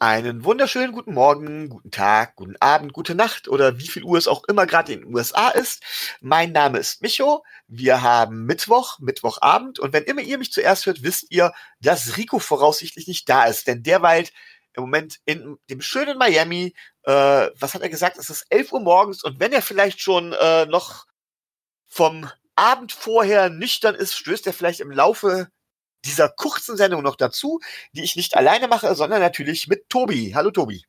Einen wunderschönen guten Morgen, guten Tag, guten Abend, gute Nacht oder wie viel Uhr es auch immer gerade in den USA ist. Mein Name ist Micho. Wir haben Mittwoch, Mittwochabend und wenn immer ihr mich zuerst hört, wisst ihr, dass Rico voraussichtlich nicht da ist, denn der weilt im Moment in dem schönen Miami. Äh, was hat er gesagt? Es ist 11 Uhr morgens und wenn er vielleicht schon äh, noch vom Abend vorher nüchtern ist, stößt er vielleicht im Laufe dieser kurzen Sendung noch dazu, die ich nicht alleine mache, sondern natürlich mit Tobi. Hallo Tobi.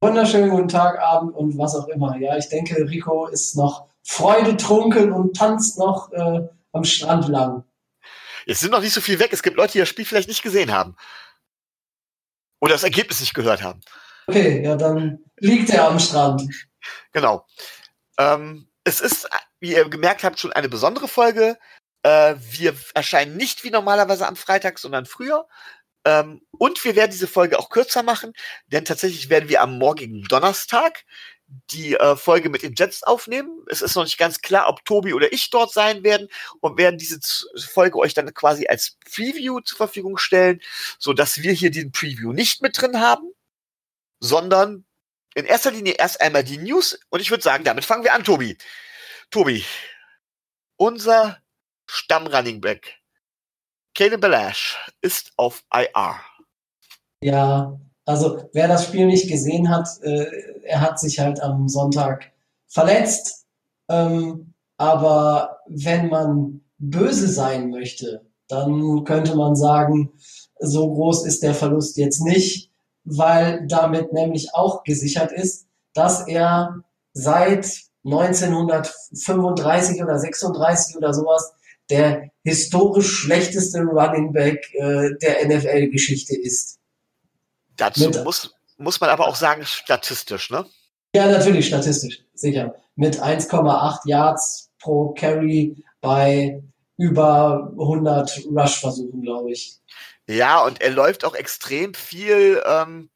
Wunderschönen guten Tag, Abend und was auch immer. Ja, ich denke, Rico ist noch freudetrunken und tanzt noch äh, am Strand lang. Es sind noch nicht so viel weg. Es gibt Leute, die das Spiel vielleicht nicht gesehen haben. Oder das Ergebnis nicht gehört haben. Okay, ja, dann liegt er am Strand. Genau. Ähm, es ist, wie ihr gemerkt habt, schon eine besondere Folge. Äh, wir erscheinen nicht wie normalerweise am Freitag, sondern früher. Ähm, und wir werden diese Folge auch kürzer machen, denn tatsächlich werden wir am morgigen Donnerstag die äh, Folge mit den Jets aufnehmen. Es ist noch nicht ganz klar, ob Tobi oder ich dort sein werden und werden diese Folge euch dann quasi als Preview zur Verfügung stellen, so dass wir hier den Preview nicht mit drin haben, sondern in erster Linie erst einmal die News und ich würde sagen, damit fangen wir an, Tobi. Tobi, unser Stammrunning Back. Caleb Balash ist auf IR. Ja, also wer das Spiel nicht gesehen hat, äh, er hat sich halt am Sonntag verletzt. Ähm, aber wenn man böse sein möchte, dann könnte man sagen, so groß ist der Verlust jetzt nicht, weil damit nämlich auch gesichert ist, dass er seit 1935 oder 36 oder sowas der historisch schlechteste Running Back äh, der NFL-Geschichte ist. Dazu muss, muss man aber auch sagen, statistisch, ne? Ja, natürlich, statistisch, sicher. Mit 1,8 Yards pro Carry bei über 100 Rush-Versuchen, glaube ich. Ja, und er läuft auch extrem viel ähm,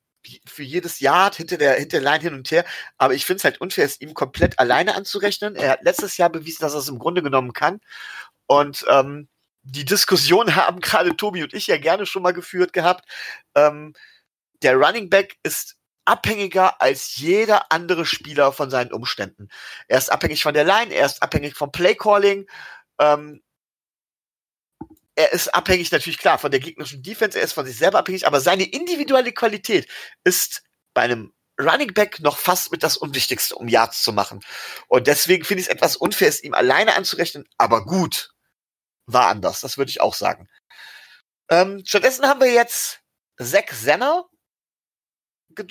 für jedes Jahr hinter der, hinter der Line hin und her. Aber ich finde es halt unfair, es ihm komplett alleine anzurechnen. Er hat letztes Jahr bewiesen, dass er es im Grunde genommen kann. Und ähm, die Diskussion haben gerade Tobi und ich ja gerne schon mal geführt gehabt. Ähm, der Running Back ist abhängiger als jeder andere Spieler von seinen Umständen. Er ist abhängig von der Line, er ist abhängig vom Playcalling. Ähm, er ist abhängig natürlich klar von der gegnerischen Defense, er ist von sich selber abhängig, aber seine individuelle Qualität ist bei einem Running Back noch fast mit das Unwichtigste, um Yards zu machen. Und deswegen finde ich es etwas unfair, es ihm alleine anzurechnen, aber gut war anders, das würde ich auch sagen. Ähm, stattdessen haben wir jetzt Zack Senner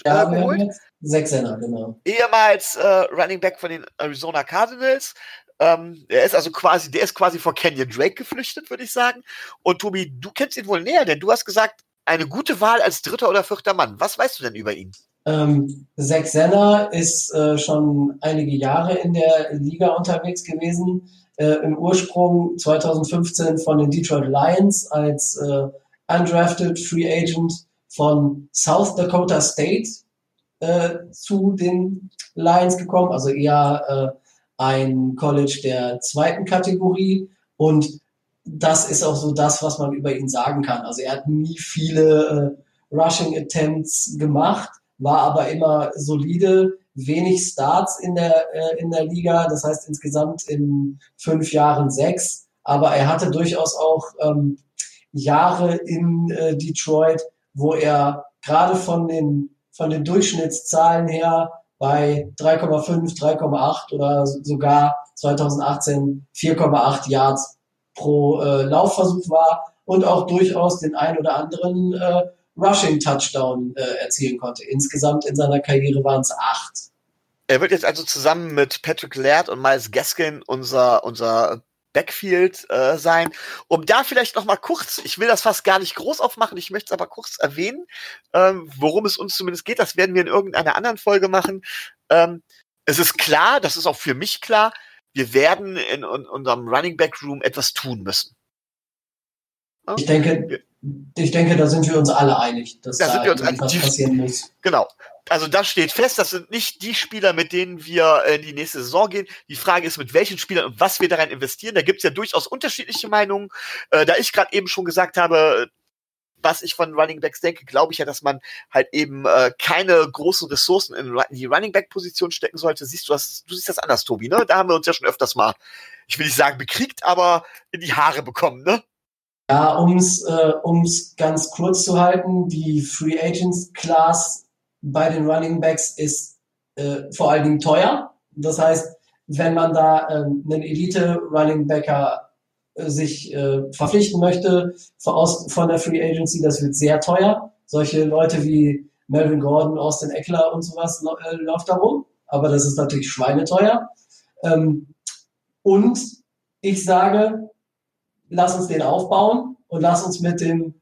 ja, äh, geholt. Zack Senner, genau. Ehemals äh, Running Back von den Arizona Cardinals. Ähm, er ist also quasi, der ist quasi vor Kenyon Drake geflüchtet, würde ich sagen. Und Tobi, du kennst ihn wohl näher, denn du hast gesagt, eine gute Wahl als dritter oder vierter Mann. Was weißt du denn über ihn? Ähm, Zack Senner ist äh, schon einige Jahre in der Liga unterwegs gewesen äh, im Ursprung 2015 von den Detroit Lions als äh, undrafted Free Agent von South Dakota State äh, zu den Lions gekommen, also eher äh, ein College der zweiten Kategorie. Und das ist auch so das, was man über ihn sagen kann. Also er hat nie viele äh, Rushing Attempts gemacht, war aber immer solide, wenig Starts in der, äh, in der Liga, das heißt insgesamt in fünf Jahren sechs. Aber er hatte durchaus auch ähm, Jahre in äh, Detroit, wo er gerade von den, von den Durchschnittszahlen her bei 3,5, 3,8 oder sogar 2018 4,8 Yards pro äh, Laufversuch war und auch durchaus den ein oder anderen äh, Rushing Touchdown äh, erzielen konnte. Insgesamt in seiner Karriere waren es acht. Er wird jetzt also zusammen mit Patrick Laird und Miles Gaskin unser, unser Backfield äh, sein. Um da vielleicht noch mal kurz, ich will das fast gar nicht groß aufmachen, ich möchte es aber kurz erwähnen, ähm, worum es uns zumindest geht. Das werden wir in irgendeiner anderen Folge machen. Ähm, es ist klar, das ist auch für mich klar, wir werden in, in unserem Running Back Room etwas tun müssen. Ich denke, ich denke, da sind wir uns alle einig, dass da, da sind wir uns etwas passieren muss. Genau. Also das steht fest, das sind nicht die Spieler, mit denen wir in die nächste Saison gehen. Die Frage ist, mit welchen Spielern und was wir daran investieren. Da gibt es ja durchaus unterschiedliche Meinungen. Äh, da ich gerade eben schon gesagt habe, was ich von Running Backs denke, glaube ich ja, dass man halt eben äh, keine großen Ressourcen in die Running Back Position stecken sollte. Siehst du das, du siehst das anders, Tobi, ne? Da haben wir uns ja schon öfters mal, ich will nicht sagen bekriegt, aber in die Haare bekommen, ne? Ja, ums äh, um's ganz kurz zu halten, die Free Agents Class bei den Running Backs ist äh, vor allen Dingen teuer. Das heißt, wenn man da äh, einen Elite Running Backer äh, sich äh, verpflichten möchte von, aus, von der Free Agency, das wird sehr teuer. Solche Leute wie Melvin Gordon, Austin Eckler und sowas äh, läuft da rum. Aber das ist natürlich schweineteuer. Ähm, und ich sage, lass uns den aufbauen und lass uns mit dem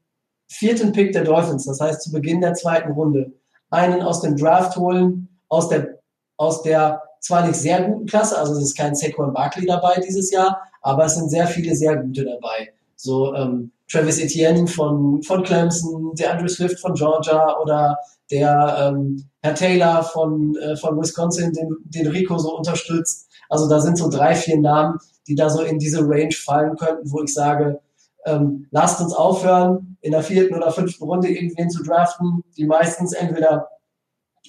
vierten Pick der Dolphins, das heißt zu Beginn der zweiten Runde, einen aus dem Draft holen, aus der, aus der zwar nicht sehr guten Klasse, also es ist kein Saquon Barkley dabei dieses Jahr, aber es sind sehr viele sehr gute dabei. So ähm, Travis Etienne von, von Clemson, der Andrew Swift von Georgia oder der ähm, Herr Taylor von, äh, von Wisconsin, den, den Rico so unterstützt. Also da sind so drei, vier Namen, die da so in diese Range fallen könnten, wo ich sage, ähm, lasst uns aufhören, in der vierten oder fünften Runde irgendwen zu draften, die meistens entweder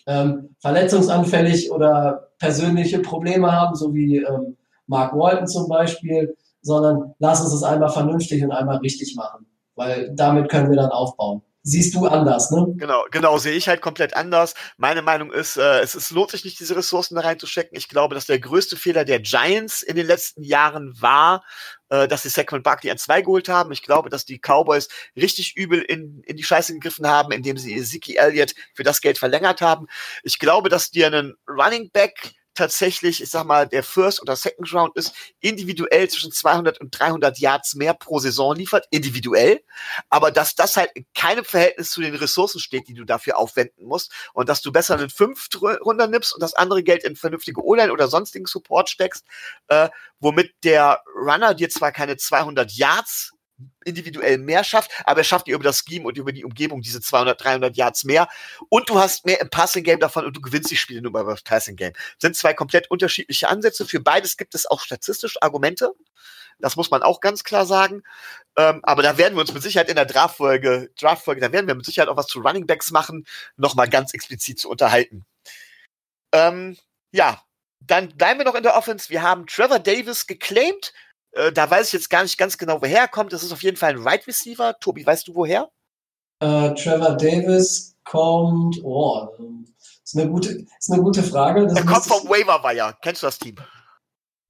ähm, verletzungsanfällig oder persönliche Probleme haben, so wie ähm, Mark Walton zum Beispiel, sondern lass uns das einmal vernünftig und einmal richtig machen, weil damit können wir dann aufbauen siehst du anders, ne? Genau, genau, sehe ich halt komplett anders. Meine Meinung ist, äh, es, es lohnt sich nicht, diese Ressourcen da reinzustecken. Ich glaube, dass der größte Fehler der Giants in den letzten Jahren war, äh, dass sie Saquon Barkley an zwei geholt haben. Ich glaube, dass die Cowboys richtig übel in, in die Scheiße gegriffen haben, indem sie Ziki Elliott für das Geld verlängert haben. Ich glaube, dass dir einen Running Back tatsächlich, ich sag mal, der First oder Second Round ist, individuell zwischen 200 und 300 Yards mehr pro Saison liefert, individuell, aber dass das halt in keinem Verhältnis zu den Ressourcen steht, die du dafür aufwenden musst. Und dass du besser einen fünft runter nimmst und das andere Geld in vernünftige O-Line oder sonstigen Support steckst, äh, womit der Runner dir zwar keine 200 Yards individuell mehr schafft, aber er schafft dir über das Scheme und über die Umgebung diese 200, 300 Yards mehr und du hast mehr im Passing Game davon und du gewinnst die Spiele nur beim Passing Game. Sind zwei komplett unterschiedliche Ansätze. Für beides gibt es auch statistisch Argumente. Das muss man auch ganz klar sagen. Ähm, aber da werden wir uns mit Sicherheit in der Draftfolge, Draftfolge, da werden wir mit Sicherheit auch was zu Running Backs machen, nochmal ganz explizit zu unterhalten. Ähm, ja, dann bleiben wir noch in der Offense. Wir haben Trevor Davis geclaimed äh, da weiß ich jetzt gar nicht ganz genau, woher er kommt. Das ist auf jeden Fall ein Right Receiver. Tobi, weißt du woher? Äh, Trevor Davis kommt, oh, ist eine gute, ist eine gute Frage. Das er kommt vom Waiver Wire. Kennst du das Team?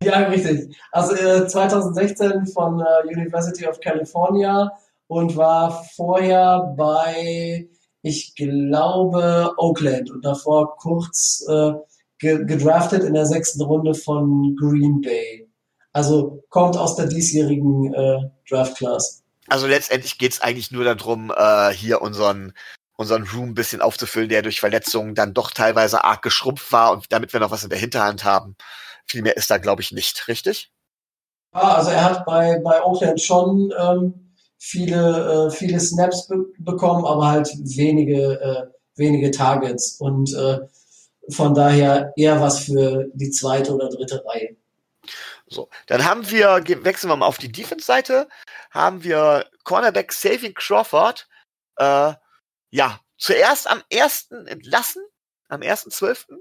Ja, richtig. Also äh, 2016 von äh, University of California und war vorher bei, ich glaube, Oakland und davor kurz äh, gedraftet in der sechsten Runde von Green Bay. Also kommt aus der diesjährigen äh, Draft Class. Also letztendlich geht es eigentlich nur darum, äh, hier unseren unseren Room ein bisschen aufzufüllen, der durch Verletzungen dann doch teilweise arg geschrumpft war und damit wir noch was in der Hinterhand haben. Viel mehr ist da, glaube ich, nicht, richtig? Ah, also er hat bei, bei Oakland schon ähm, viele, äh, viele Snaps be bekommen, aber halt wenige, äh, wenige Targets und äh, von daher eher was für die zweite oder dritte Reihe. So, dann haben wir, wechseln wir mal auf die Defense-Seite, haben wir Cornerback Saving Crawford, äh, ja, zuerst am 1. entlassen, am 1.12.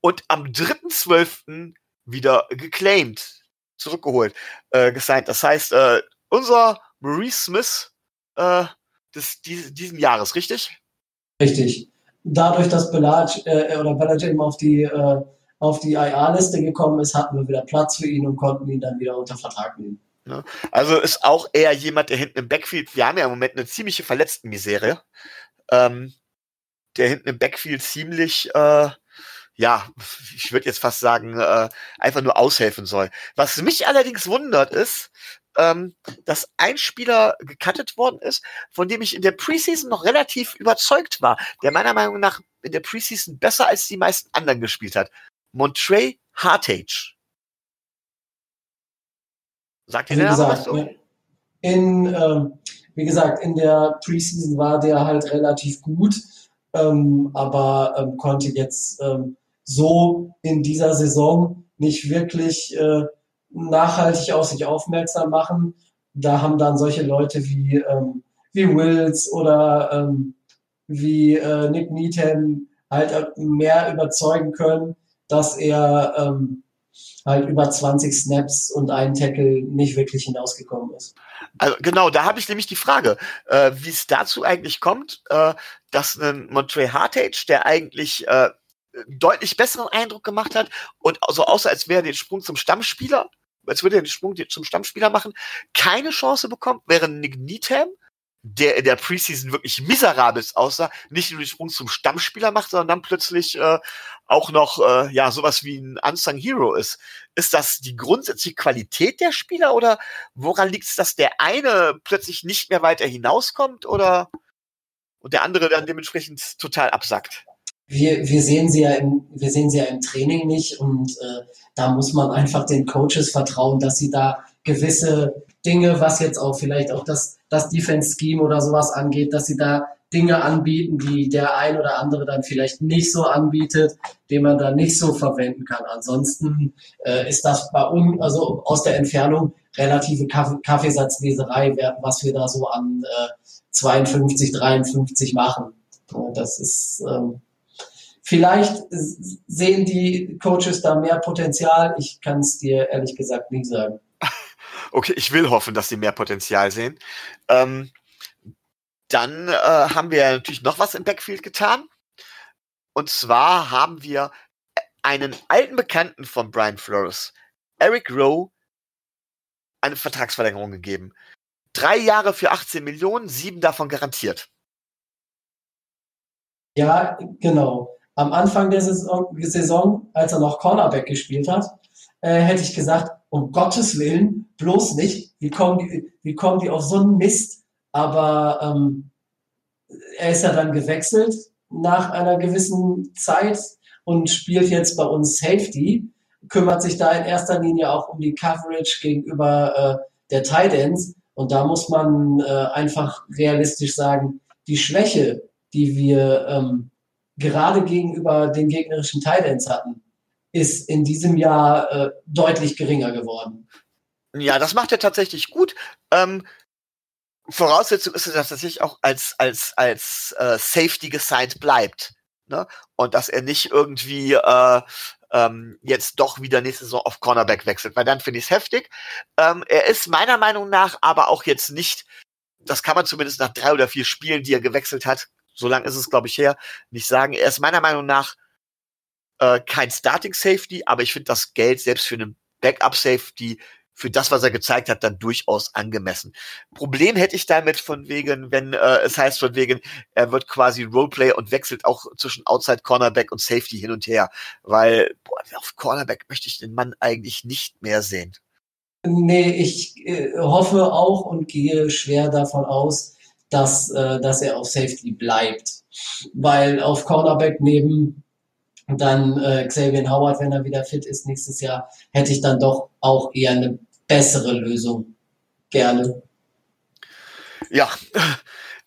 und am 3.12. wieder geclaimed, zurückgeholt, äh, gesigned. Das heißt, äh, unser Maurice Smith äh, des, dies, diesen Jahres, richtig? Richtig. Dadurch, dass Bellage äh, oder Bellage eben auf die äh, auf die IA-Liste gekommen ist, hatten wir wieder Platz für ihn und konnten ihn dann wieder unter Vertrag nehmen. Ja, also ist auch eher jemand, der hinten im Backfield, wir haben ja im Moment eine ziemliche Verletztenmisere, ähm, der hinten im Backfield ziemlich, äh, ja, ich würde jetzt fast sagen, äh, einfach nur aushelfen soll. Was mich allerdings wundert ist, ähm, dass ein Spieler gecuttet worden ist, von dem ich in der Preseason noch relativ überzeugt war, der meiner Meinung nach in der Preseason besser als die meisten anderen gespielt hat. Montrey Hartage. Sagt ihr also was so? In, ähm, wie gesagt, in der Preseason war der halt relativ gut, ähm, aber ähm, konnte jetzt ähm, so in dieser Saison nicht wirklich äh, nachhaltig auf sich aufmerksam machen. Da haben dann solche Leute wie, ähm, wie Wills oder ähm, wie äh, Nick Needham halt mehr überzeugen können, dass er ähm, halt über 20 Snaps und einen Tackle nicht wirklich hinausgekommen ist. Also genau, da habe ich nämlich die Frage, äh, wie es dazu eigentlich kommt, äh, dass ein Montre Hartage, der eigentlich äh, deutlich besseren Eindruck gemacht hat und so außer als wäre den Sprung zum Stammspieler, als würde er den Sprung zum Stammspieler machen, keine Chance bekommt, während Nick Needham, der in der Preseason wirklich miserabel aussah, nicht nur den Sprung zum Stammspieler macht, sondern dann plötzlich äh, auch noch äh, ja sowas wie ein Unsung Hero ist. Ist das die grundsätzliche Qualität der Spieler oder woran liegt es, dass der eine plötzlich nicht mehr weiter hinauskommt oder und der andere dann dementsprechend total absackt? Wir, wir sehen sie ja im, wir sehen sie ja im Training nicht und äh, da muss man einfach den Coaches vertrauen, dass sie da gewisse Dinge, was jetzt auch vielleicht auch das, das Defense Scheme oder sowas angeht, dass sie da Dinge anbieten, die der ein oder andere dann vielleicht nicht so anbietet, den man dann nicht so verwenden kann. Ansonsten äh, ist das bei uns, also aus der Entfernung, relative Kaffee Kaffeesatzleserei, was wir da so an äh, 52, 53 machen. Das ist ähm, vielleicht sehen die Coaches da mehr Potenzial. Ich kann es dir ehrlich gesagt nicht sagen. Okay, ich will hoffen, dass sie mehr Potenzial sehen. Ähm, dann äh, haben wir natürlich noch was im Backfield getan. Und zwar haben wir einen alten Bekannten von Brian Flores, Eric Rowe, eine Vertragsverlängerung gegeben. Drei Jahre für 18 Millionen, sieben davon garantiert. Ja, genau. Am Anfang der Saison, als er noch Cornerback gespielt hat, äh, hätte ich gesagt, um Gottes Willen, bloß nicht. Wie kommen die, wie kommen die auf so einen Mist? Aber ähm, er ist ja dann gewechselt nach einer gewissen Zeit und spielt jetzt bei uns Safety, kümmert sich da in erster Linie auch um die Coverage gegenüber äh, der Tight Ends. Und da muss man äh, einfach realistisch sagen, die Schwäche, die wir ähm, gerade gegenüber den gegnerischen Tight Ends hatten, ist in diesem Jahr äh, deutlich geringer geworden. Ja, das macht er tatsächlich gut. Ähm, Voraussetzung ist, dass er tatsächlich auch als, als, als äh, Safety gesigned bleibt. Ne? Und dass er nicht irgendwie äh, ähm, jetzt doch wieder nächste Saison auf Cornerback wechselt, weil dann finde ich es heftig. Ähm, er ist meiner Meinung nach aber auch jetzt nicht, das kann man zumindest nach drei oder vier Spielen, die er gewechselt hat, so lange ist es, glaube ich, her, nicht sagen. Er ist meiner Meinung nach äh, kein Starting Safety, aber ich finde das Geld selbst für einen Backup Safety für das, was er gezeigt hat, dann durchaus angemessen. Problem hätte ich damit von wegen, wenn äh, es heißt von wegen, er wird quasi Roleplay und wechselt auch zwischen Outside Cornerback und Safety hin und her, weil boah, auf Cornerback möchte ich den Mann eigentlich nicht mehr sehen. Nee, ich äh, hoffe auch und gehe schwer davon aus, dass, äh, dass er auf Safety bleibt. Weil auf Cornerback neben dann äh, Xavier Howard, wenn er wieder fit ist nächstes Jahr, hätte ich dann doch auch eher eine bessere Lösung. Gerne. Ja,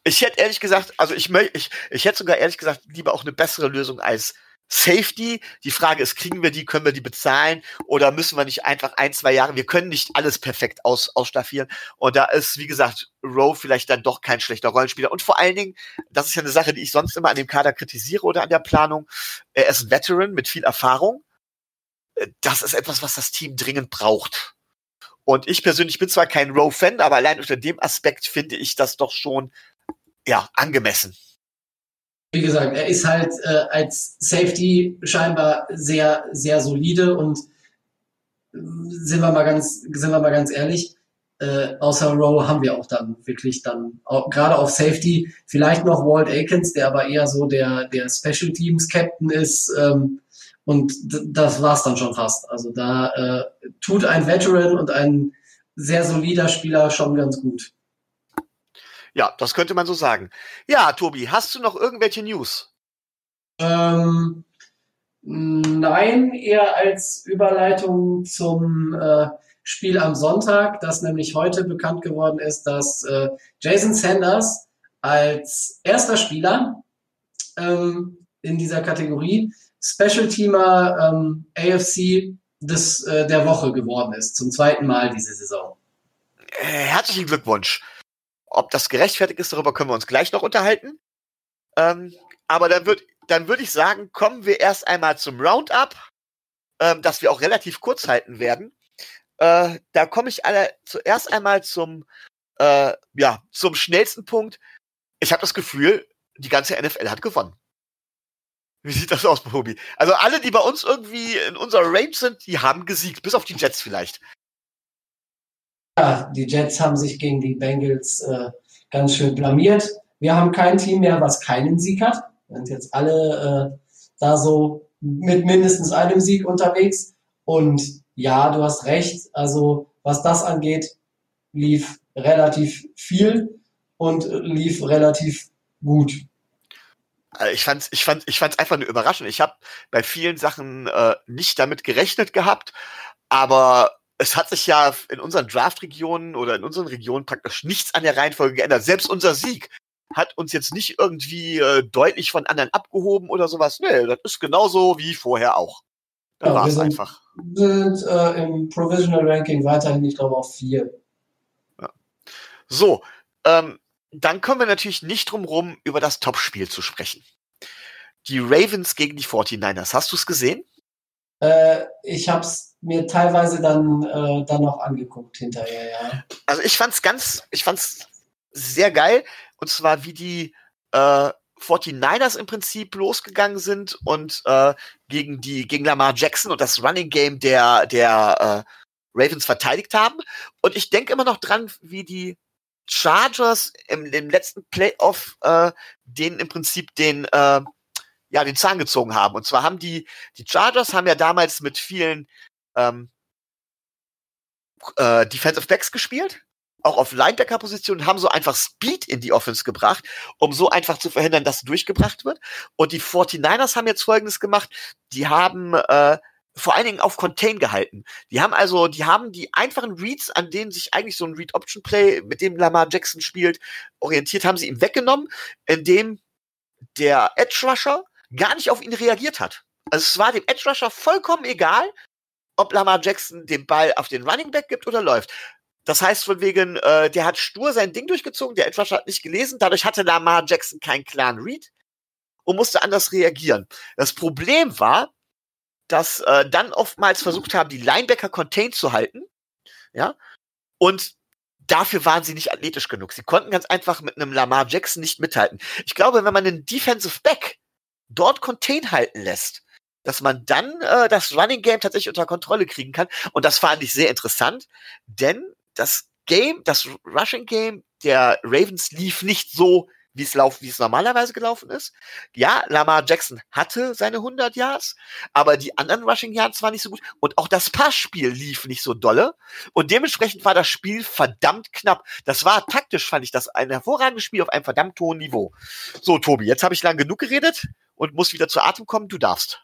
ich hätte ehrlich gesagt, also ich möchte, ich, ich hätte sogar ehrlich gesagt lieber auch eine bessere Lösung als Safety. Die Frage ist, kriegen wir die, können wir die bezahlen oder müssen wir nicht einfach ein, zwei Jahre, wir können nicht alles perfekt aus, ausstaffieren. Und da ist, wie gesagt, Rowe vielleicht dann doch kein schlechter Rollenspieler. Und vor allen Dingen, das ist ja eine Sache, die ich sonst immer an dem Kader kritisiere oder an der Planung. Er ist ein Veteran mit viel Erfahrung. Das ist etwas, was das Team dringend braucht. Und ich persönlich bin zwar kein Rowe-Fan, aber allein unter dem Aspekt finde ich das doch schon, ja, angemessen wie gesagt, er ist halt äh, als Safety scheinbar sehr, sehr solide und äh, sind wir mal ganz, sind wir mal ganz ehrlich, äh, außer Rowe haben wir auch dann wirklich dann auch, gerade auf Safety vielleicht noch Walt Akins, der aber eher so der der Special Teams Captain ist ähm, und das war's dann schon fast. Also da äh, tut ein Veteran und ein sehr solider Spieler schon ganz gut. Ja, das könnte man so sagen. Ja, Tobi, hast du noch irgendwelche News? Ähm, nein, eher als Überleitung zum äh, Spiel am Sonntag, das nämlich heute bekannt geworden ist, dass äh, Jason Sanders als erster Spieler ähm, in dieser Kategorie Special Teamer ähm, AFC des, äh, der Woche geworden ist, zum zweiten Mal diese Saison. Äh, herzlichen Glückwunsch. Ob das gerechtfertigt ist, darüber können wir uns gleich noch unterhalten. Ähm, aber dann würde dann würd ich sagen, kommen wir erst einmal zum Roundup, ähm, das wir auch relativ kurz halten werden. Äh, da komme ich alle zuerst einmal zum, äh, ja, zum schnellsten Punkt. Ich habe das Gefühl, die ganze NFL hat gewonnen. Wie sieht das aus, Bobby? Also alle, die bei uns irgendwie in unserer Range sind, die haben gesiegt, bis auf die Jets vielleicht. Die Jets haben sich gegen die Bengals äh, ganz schön blamiert. Wir haben kein Team mehr, was keinen Sieg hat. Wir sind jetzt alle äh, da so mit mindestens einem Sieg unterwegs. Und ja, du hast recht. Also was das angeht, lief relativ viel und lief relativ gut. Also ich fand's, ich fand, ich einfach nur überraschend. Ich habe bei vielen Sachen äh, nicht damit gerechnet gehabt, aber es hat sich ja in unseren Draft-Regionen oder in unseren Regionen praktisch nichts an der Reihenfolge geändert. Selbst unser Sieg hat uns jetzt nicht irgendwie äh, deutlich von anderen abgehoben oder sowas. Nee, das ist genauso wie vorher auch. Da ja, war es einfach. Wir sind äh, im Provisional Ranking weiterhin, ich glaube, auf vier. Ja. So, ähm, dann kommen wir natürlich nicht drum rum, über das Topspiel zu sprechen. Die Ravens gegen die 49ers. Hast du es gesehen? Äh, ich habe es mir teilweise dann, äh, dann noch angeguckt hinterher, ja. Also ich fand's ganz, ich fand's sehr geil. Und zwar wie die äh, 49ers im Prinzip losgegangen sind und äh, gegen die gegen Lamar Jackson und das Running Game der der äh, Ravens verteidigt haben. Und ich denke immer noch dran, wie die Chargers im, im letzten Playoff äh, den im Prinzip den äh, ja den Zahn gezogen haben. Und zwar haben die die Chargers haben ja damals mit vielen ähm, äh, Defensive Backs gespielt auch auf Linebacker-Positionen, haben so einfach Speed in die Offense gebracht, um so einfach zu verhindern, dass durchgebracht wird. Und die 49ers haben jetzt Folgendes gemacht. Die haben äh, vor allen Dingen auf Contain gehalten. Die haben also, die haben die einfachen Reads, an denen sich eigentlich so ein Read-Option-Play, mit dem Lamar Jackson spielt, orientiert, haben sie ihm weggenommen, indem der Edge-Rusher gar nicht auf ihn reagiert hat. Also es war dem Edge-Rusher vollkommen egal, ob Lamar Jackson den Ball auf den Running Back gibt oder läuft. Das heißt von wegen, äh, der hat stur sein Ding durchgezogen, der Edge hat nicht gelesen, dadurch hatte Lamar Jackson keinen klaren Read und musste anders reagieren. Das Problem war, dass äh, dann oftmals versucht haben, die Linebacker contained zu halten, ja, und dafür waren sie nicht athletisch genug. Sie konnten ganz einfach mit einem Lamar Jackson nicht mithalten. Ich glaube, wenn man einen Defensive Back dort contain halten lässt, dass man dann äh, das Running Game tatsächlich unter Kontrolle kriegen kann. Und das fand ich sehr interessant, denn das Game, das Rushing Game der Ravens lief nicht so, wie es lauf, wie es normalerweise gelaufen ist. Ja, Lamar Jackson hatte seine 100 Yards, aber die anderen Rushing Yards waren nicht so gut und auch das Passspiel lief nicht so dolle und dementsprechend war das Spiel verdammt knapp. Das war taktisch, fand ich das ein hervorragendes Spiel auf einem verdammt hohen Niveau. So, Tobi, jetzt habe ich lang genug geredet und muss wieder zu Atem kommen. Du darfst.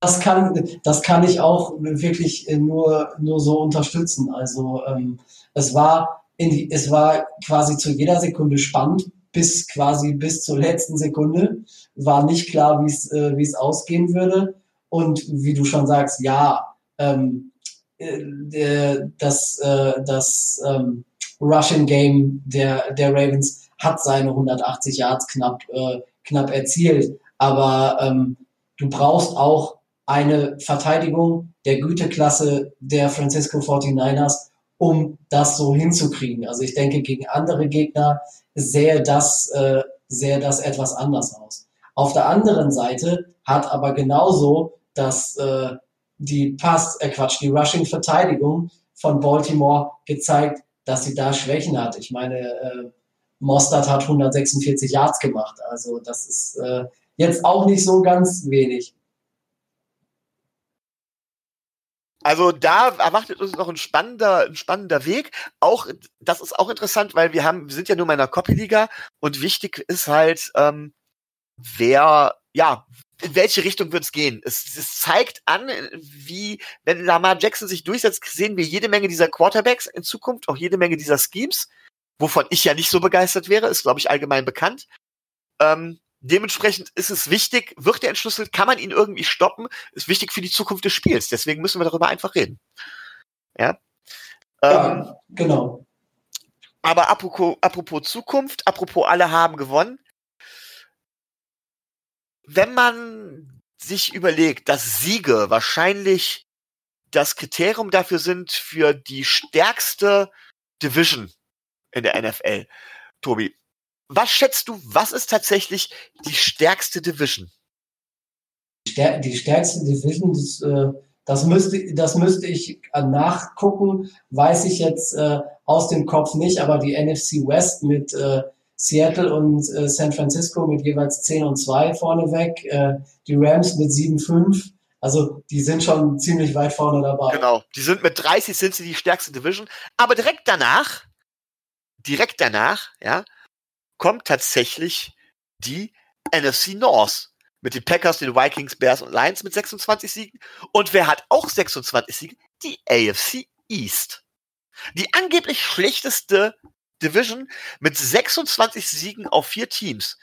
Das kann, das kann ich auch wirklich nur, nur so unterstützen. Also ähm, es war in es war quasi zu jeder Sekunde spannend, bis quasi bis zur letzten Sekunde. War nicht klar, wie es äh, es ausgehen würde. Und wie du schon sagst, ja, ähm, äh, das, äh, das ähm, Russian Game der, der Ravens hat seine 180 Yards knapp, äh, knapp erzielt. Aber ähm, du brauchst auch eine Verteidigung der Güteklasse der Francisco 49ers, um das so hinzukriegen. Also ich denke, gegen andere Gegner sähe das, äh, sähe das etwas anders aus. Auf der anderen Seite hat aber genauso das, äh, die Pass, äh Quatsch, die Rushing-Verteidigung von Baltimore gezeigt, dass sie da Schwächen hat. Ich meine, äh, Mostert hat 146 Yards gemacht. Also das ist äh, jetzt auch nicht so ganz wenig. Also da erwartet uns noch ein spannender, ein spannender Weg. Auch das ist auch interessant, weil wir haben, wir sind ja nur in einer Copy-Liga und wichtig ist halt, ähm, wer, ja, in welche Richtung wird es gehen? Es, es zeigt an, wie, wenn Lamar Jackson sich durchsetzt, sehen wir jede Menge dieser Quarterbacks in Zukunft, auch jede Menge dieser Schemes, wovon ich ja nicht so begeistert wäre, ist, glaube ich, allgemein bekannt. Ähm, dementsprechend ist es wichtig, wird er entschlüsselt, kann man ihn irgendwie stoppen, ist wichtig für die Zukunft des Spiels. Deswegen müssen wir darüber einfach reden. Ja. ja ähm, genau. Aber apropos, apropos Zukunft, apropos alle haben gewonnen. Wenn man sich überlegt, dass Siege wahrscheinlich das Kriterium dafür sind für die stärkste Division in der NFL. Tobi, was schätzt du, was ist tatsächlich die stärkste Division? Die stärkste Division, das, äh, das, müsste, das müsste ich nachgucken, weiß ich jetzt äh, aus dem Kopf nicht, aber die NFC West mit äh, Seattle und äh, San Francisco mit jeweils 10 und 2 vorneweg, äh, die Rams mit 7-5. Also die sind schon ziemlich weit vorne dabei. Genau, die sind mit 30 sind sie die stärkste Division. Aber direkt danach, direkt danach, ja, kommt tatsächlich die NFC North mit den Packers, den Vikings, Bears und Lions mit 26 Siegen. Und wer hat auch 26 Siege? Die AFC East. Die angeblich schlechteste Division mit 26 Siegen auf vier Teams.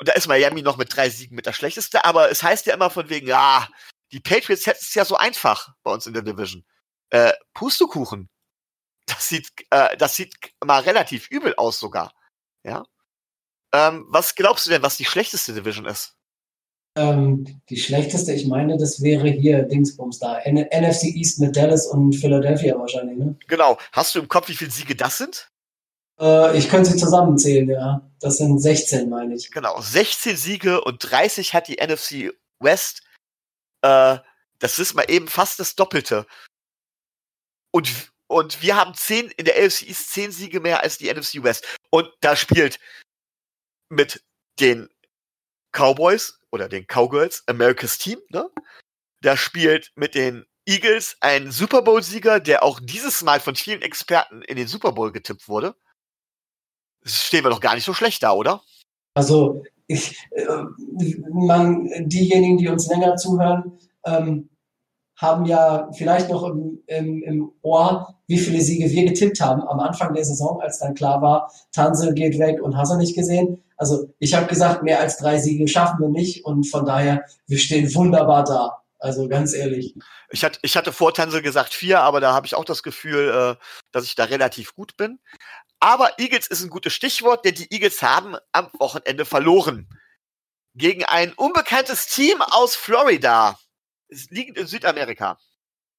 Und da ist Miami noch mit drei Siegen mit der schlechteste, aber es heißt ja immer von wegen, ja, die Patriots hätten es ja so einfach bei uns in der Division. Äh, Pustekuchen. Das sieht, äh, das sieht mal relativ übel aus sogar. Ja. Ähm, was glaubst du denn, was die schlechteste Division ist? Ähm, die schlechteste, ich meine, das wäre hier Dingsbums da. N NFC East mit Dallas und Philadelphia wahrscheinlich, ne? Genau. Hast du im Kopf, wie viele Siege das sind? Äh, ich könnte sie zusammenzählen, ja. Das sind 16, meine ich. Genau, 16 Siege und 30 hat die NFC West. Äh, das ist mal eben fast das Doppelte. Und, und wir haben 10, in der AFC East 10 Siege mehr als die NFC West. Und da spielt mit den Cowboys oder den Cowgirls America's Team, ne? Da spielt mit den Eagles ein Super Bowl-Sieger, der auch dieses Mal von vielen Experten in den Super Bowl getippt wurde stehen wir doch gar nicht so schlecht da, oder? Also, ich, äh, man, diejenigen, die uns länger zuhören, ähm, haben ja vielleicht noch im, im, im Ohr, wie viele Siege wir getippt haben am Anfang der Saison, als dann klar war, Tansel geht weg und hast du nicht gesehen. Also ich habe gesagt, mehr als drei Siege schaffen wir nicht und von daher, wir stehen wunderbar da. Also ganz ehrlich. Ich hatte, ich hatte vor Tansel gesagt vier, aber da habe ich auch das Gefühl, äh, dass ich da relativ gut bin. Aber Eagles ist ein gutes Stichwort, denn die Eagles haben am Wochenende verloren. Gegen ein unbekanntes Team aus Florida. Es liegt in Südamerika.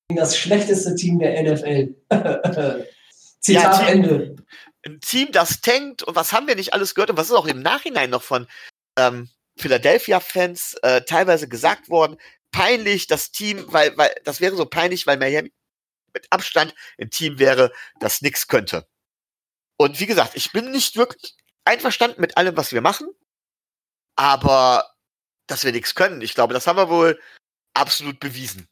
Das schlechteste Team der NFL. Zitat ja, Ende. Ein Team, das tankt und was haben wir nicht alles gehört und was ist auch im Nachhinein noch von ähm, Philadelphia-Fans äh, teilweise gesagt worden. Peinlich, das Team, weil, weil das wäre so peinlich, weil Miami mit Abstand ein Team wäre, das nichts könnte. Und wie gesagt, ich bin nicht wirklich einverstanden mit allem, was wir machen, aber dass wir nichts können, ich glaube, das haben wir wohl absolut bewiesen.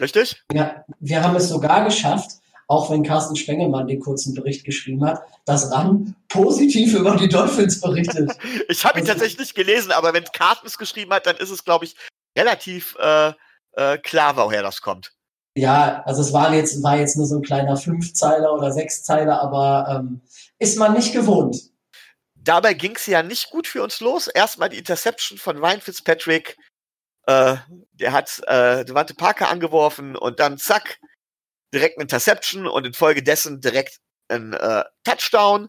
Richtig? Ja, wir haben es sogar geschafft, auch wenn Carsten Spengemann den kurzen Bericht geschrieben hat, dass RAN positiv über die Dolphins berichtet. ich habe ihn also, tatsächlich nicht gelesen, aber wenn Carsten es geschrieben hat, dann ist es, glaube ich, relativ äh, äh, klar, woher das kommt. Ja, also es war jetzt, war jetzt nur so ein kleiner Fünfzeiler oder Sechszeiler, aber ähm, ist man nicht gewohnt. Dabei ging es ja nicht gut für uns los. Erstmal die Interception von Ryan Fitzpatrick. Äh, der hat äh, Devante Parker angeworfen und dann zack, direkt eine Interception und infolgedessen direkt ein äh, Touchdown.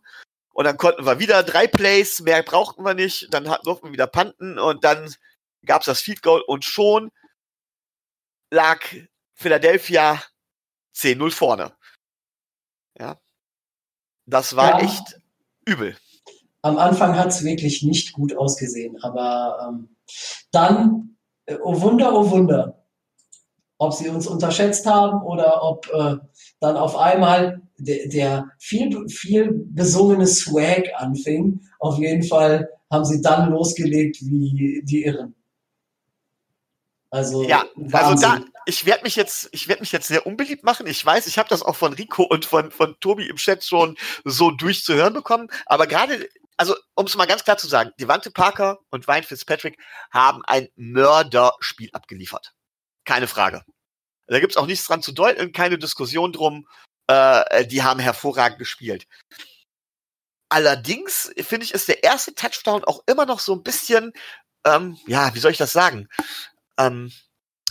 Und dann konnten wir wieder drei Plays, mehr brauchten wir nicht. Dann durften wir wieder panten und dann gab es das Field Goal und schon lag Philadelphia 10-0 vorne. Ja. Das war ja, echt übel. Am Anfang hat es wirklich nicht gut ausgesehen, aber ähm, dann, oh Wunder, oh Wunder, ob sie uns unterschätzt haben oder ob äh, dann auf einmal der, der viel, viel besungene Swag anfing. Auf jeden Fall haben sie dann losgelegt wie die Irren. Also, ja, also da, ich werde mich jetzt, ich werde mich jetzt sehr unbeliebt machen. Ich weiß, ich habe das auch von Rico und von, von Tobi im Chat schon so durchzuhören bekommen. Aber gerade, also um es mal ganz klar zu sagen, Devante Parker und Ryan Fitzpatrick haben ein Mörderspiel abgeliefert. Keine Frage. Da gibt's auch nichts dran zu deuten, keine Diskussion drum. Äh, die haben hervorragend gespielt. Allerdings finde ich, ist der erste Touchdown auch immer noch so ein bisschen, ähm, ja, wie soll ich das sagen? Ähm,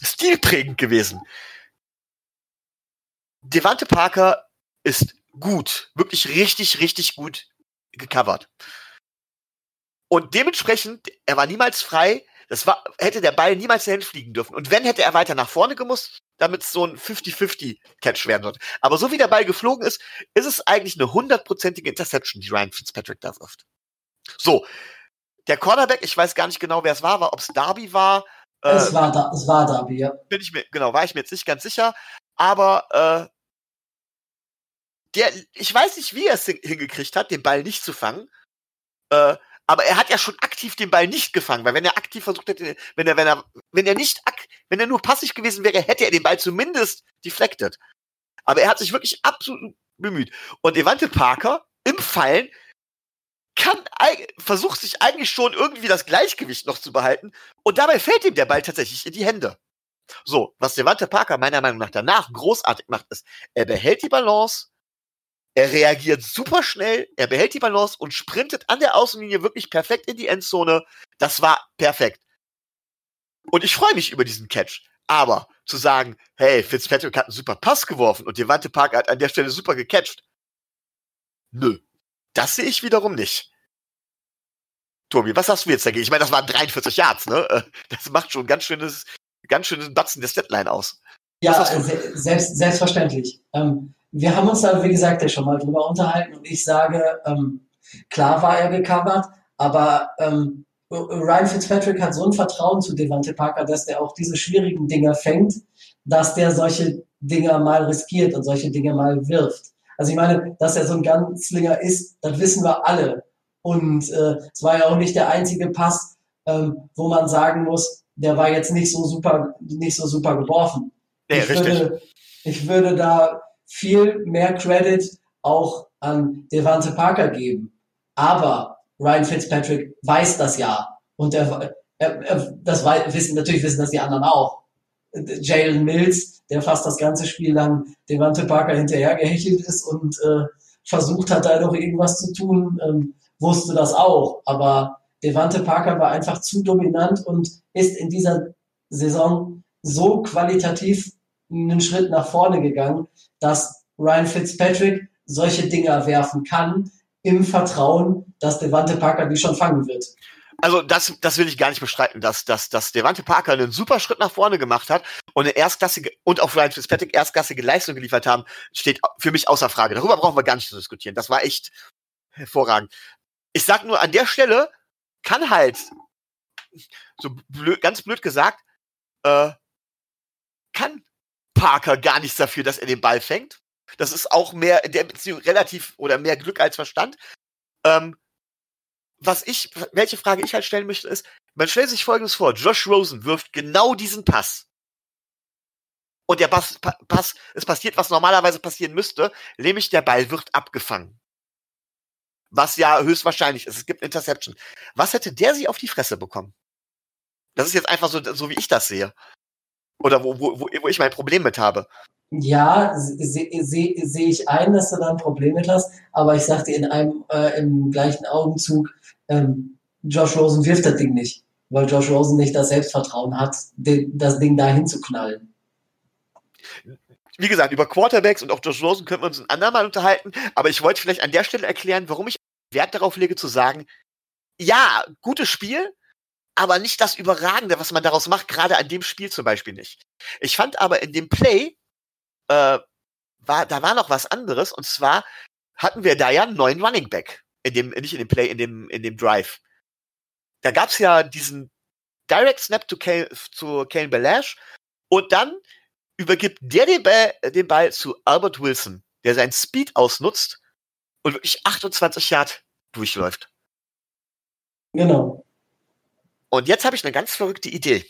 stilprägend gewesen. Devante Parker ist gut. Wirklich richtig, richtig gut gecovert. Und dementsprechend, er war niemals frei. Das war, hätte der Ball niemals dahin fliegen dürfen. Und wenn, hätte er weiter nach vorne gemusst, damit es so ein 50-50-Catch werden wird. Aber so wie der Ball geflogen ist, ist es eigentlich eine hundertprozentige Interception, die Ryan Fitzpatrick da wirft. So. Der Cornerback, ich weiß gar nicht genau, wer es war, war, ob es Darby war. Es äh, war, da, es war Darby, ja. Bin ich mir, genau, war ich mir jetzt nicht ganz sicher. Aber äh, der, ich weiß nicht, wie er es hingekriegt hat, den Ball nicht zu fangen. Äh, aber er hat ja schon aktiv den Ball nicht gefangen, weil wenn er aktiv versucht hätte, wenn er, wenn er, wenn er nicht, wenn er nur passiv gewesen wäre, hätte er den Ball zumindest deflected. Aber er hat sich wirklich absolut bemüht. Und Evante Parker im Fallen kann, versucht sich eigentlich schon irgendwie das Gleichgewicht noch zu behalten und dabei fällt ihm der Ball tatsächlich in die Hände. So, was Devante Parker meiner Meinung nach danach großartig macht, ist, er behält die Balance, er reagiert super schnell, er behält die Balance und sprintet an der Außenlinie wirklich perfekt in die Endzone. Das war perfekt. Und ich freue mich über diesen Catch. Aber zu sagen, hey, Fitzpatrick hat einen super Pass geworfen und Devante Parker hat an der Stelle super gecatcht. Nö. Das sehe ich wiederum nicht. Tobi, was hast du jetzt dagegen? Ich meine, das waren 43 Yards, ne? Äh, das macht schon ganz schönes, ganz schönes Batzen der Statline aus. Ja, selbst, selbstverständlich. Ähm, wir haben uns da, wie gesagt, ja schon mal drüber unterhalten und ich sage, ähm, klar war er gecovert, aber ähm, Ryan Fitzpatrick hat so ein Vertrauen zu Devante Parker, dass der auch diese schwierigen Dinger fängt, dass der solche Dinger mal riskiert und solche Dinge mal wirft. Also ich meine, dass er so ein Ganzlinger ist, das wissen wir alle. Und äh, es war ja auch nicht der einzige Pass, ähm, wo man sagen muss, der war jetzt nicht so super, nicht so super geworfen. Ja, ich, richtig. Würde, ich würde da viel mehr Credit auch an Devante Parker geben. Aber Ryan Fitzpatrick weiß das ja. Und er, er, er das wissen, natürlich wissen das die anderen auch. Jalen Mills, der fast das ganze Spiel lang Devante Parker hinterhergehechelt ist und äh, versucht hat, da noch irgendwas zu tun, ähm, wusste das auch. Aber Devante Parker war einfach zu dominant und ist in dieser Saison so qualitativ einen Schritt nach vorne gegangen, dass Ryan Fitzpatrick solche Dinger werfen kann, im Vertrauen, dass Devante Parker die schon fangen wird. Also das, das will ich gar nicht bestreiten, dass, dass, dass Devante Parker einen super Schritt nach vorne gemacht hat und eine erstklassige und auch Ryan Fitzpatrick erstklassige Leistung geliefert haben, steht für mich außer Frage. Darüber brauchen wir gar nicht zu diskutieren. Das war echt hervorragend. Ich sag nur, an der Stelle kann halt, so blöd, ganz blöd gesagt, äh, kann Parker gar nichts dafür, dass er den Ball fängt. Das ist auch mehr in der Beziehung relativ oder mehr Glück als Verstand. Ähm, was ich, welche Frage ich halt stellen möchte, ist, man stellt sich folgendes vor, Josh Rosen wirft genau diesen Pass. Und der Pass, Pass, es passiert, was normalerweise passieren müsste, nämlich der Ball wird abgefangen. Was ja höchstwahrscheinlich ist. Es gibt Interception. Was hätte der sie auf die Fresse bekommen? Das ist jetzt einfach so, so wie ich das sehe. Oder wo, wo, wo ich mein Problem mit habe. Ja, sehe seh, seh ich ein, dass du da ein Problem mit hast, aber ich sagte in einem äh, im gleichen Augenzug, ähm, Josh Rosen wirft das Ding nicht, weil Josh Rosen nicht das Selbstvertrauen hat, das Ding da hinzuknallen. Wie gesagt, über Quarterbacks und auch Josh Rosen können wir uns ein andermal unterhalten, aber ich wollte vielleicht an der Stelle erklären, warum ich Wert darauf lege zu sagen, ja, gutes Spiel, aber nicht das Überragende, was man daraus macht, gerade an dem Spiel zum Beispiel nicht. Ich fand aber in dem Play, äh, war, da war noch was anderes, und zwar hatten wir da ja einen neuen Running Back. In dem, nicht in dem Play, in dem, in dem Drive. Da gab's ja diesen Direct Snap to Kane, zu Kane Balash und dann übergibt der den Ball, den Ball zu Albert Wilson, der seinen Speed ausnutzt und wirklich 28 Yard durchläuft. Genau. Und jetzt habe ich eine ganz verrückte Idee.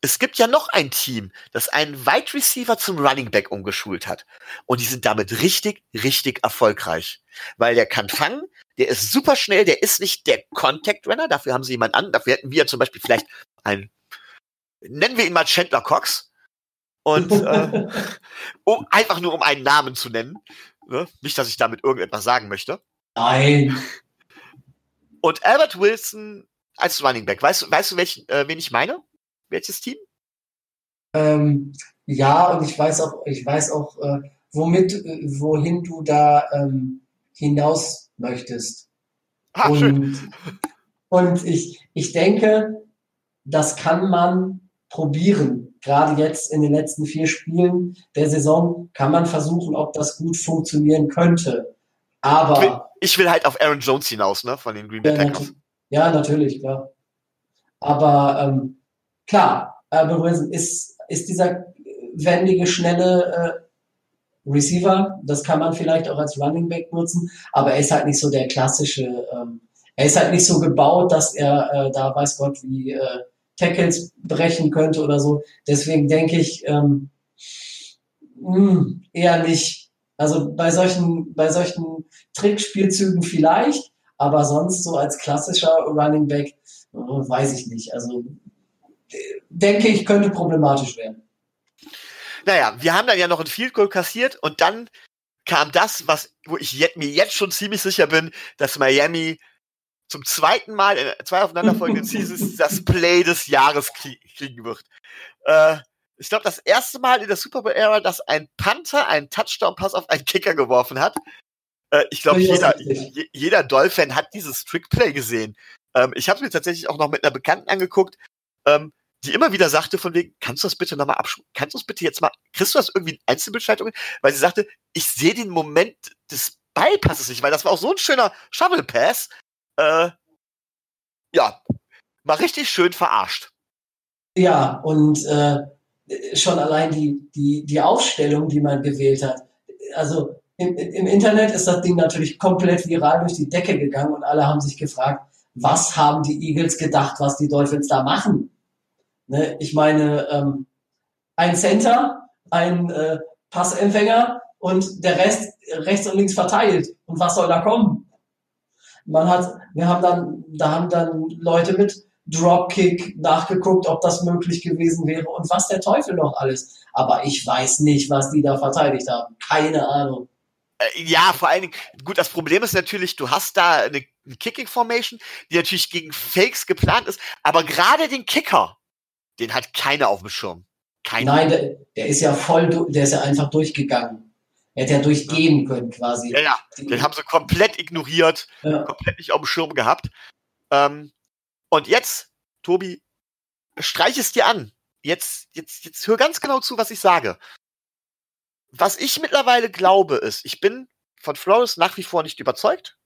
Es gibt ja noch ein Team, das einen Wide Receiver zum Running Back umgeschult hat. Und die sind damit richtig, richtig erfolgreich. Weil der kann fangen, der ist super schnell, der ist nicht der Contact Runner, dafür haben sie jemanden an, dafür hätten wir zum Beispiel vielleicht einen, nennen wir ihn mal Chandler Cox. Und äh, um, einfach nur um einen Namen zu nennen. Ne? Nicht, dass ich damit irgendetwas sagen möchte. Nein. Und Albert Wilson als Running Back. Weißt du, weißt du, welch, äh, wen ich meine? Welches Team? Ähm, ja, und ich weiß auch, ich weiß auch, äh, womit, wohin du da ähm, hinaus möchtest. Ah, und, schön. und ich, ich denke, das kann man probieren. Gerade jetzt in den letzten vier Spielen der Saison kann man versuchen, ob das gut funktionieren könnte. Aber. Ich will, ich will halt auf Aaron Jones hinaus, ne, von den Green Bay Packers. Ja, natürlich, klar. Aber ähm, klar, Urban Wilson ist, ist dieser wendige, schnelle äh, Receiver. Das kann man vielleicht auch als Running Back nutzen, aber er ist halt nicht so der klassische. Ähm, er ist halt nicht so gebaut, dass er äh, da weiß Gott wie äh, Tackles brechen könnte oder so. Deswegen denke ich ähm, mh, eher nicht. Also bei solchen, bei solchen Trickspielzügen vielleicht, aber sonst so als klassischer Running Back weiß ich nicht. Also denke ich, könnte problematisch werden. Naja, wir haben dann ja noch ein Field Goal kassiert und dann kam das, was, wo ich jetzt, mir jetzt schon ziemlich sicher bin, dass Miami zum zweiten Mal in zwei aufeinanderfolgenden Seasons das Play des Jahres kriegen wird. Äh, ich glaube, das erste Mal in der Super Bowl-Ära, dass ein Panther einen Touchdown-Pass auf einen Kicker geworfen hat. Äh, ich glaube, jeder, jeder Dolphin hat dieses Trick-Play gesehen. Ähm, ich habe es mir tatsächlich auch noch mit einer Bekannten angeguckt, ähm, die immer wieder sagte von wegen, kannst du das bitte nochmal abschreiben? Kannst du das bitte jetzt mal, kriegst du das irgendwie in Einzelbeschreibungen? Weil sie sagte, ich sehe den Moment des Bypasses nicht, weil das war auch so ein schöner Shovel-Pass. Äh, ja, mal richtig schön verarscht. Ja, und äh, schon allein die, die, die Aufstellung, die man gewählt hat. Also im, im Internet ist das Ding natürlich komplett viral durch die Decke gegangen und alle haben sich gefragt, was haben die Eagles gedacht, was die Dolphins da machen? Ne? Ich meine, ähm, ein Center, ein äh, Passempfänger und der Rest rechts und links verteilt. Und was soll da kommen? Man hat, wir haben dann, da haben dann Leute mit Dropkick nachgeguckt, ob das möglich gewesen wäre und was der Teufel noch alles. Aber ich weiß nicht, was die da verteidigt haben. Keine Ahnung. Äh, ja, vor allen Dingen, gut, das Problem ist natürlich, du hast da eine, eine Kicking Formation, die natürlich gegen Fakes geplant ist, aber gerade den Kicker, den hat keiner auf dem Schirm. Keiner. Nein, der, der ist ja voll, der ist ja einfach durchgegangen. Er hätte ja durchgehen können quasi. Ja, ja. Den haben sie komplett ignoriert, ja. komplett nicht auf dem Schirm gehabt. Ähm, und jetzt, Tobi, streich es dir an. Jetzt, jetzt, jetzt hör ganz genau zu, was ich sage. Was ich mittlerweile glaube, ist, ich bin von Flores nach wie vor nicht überzeugt.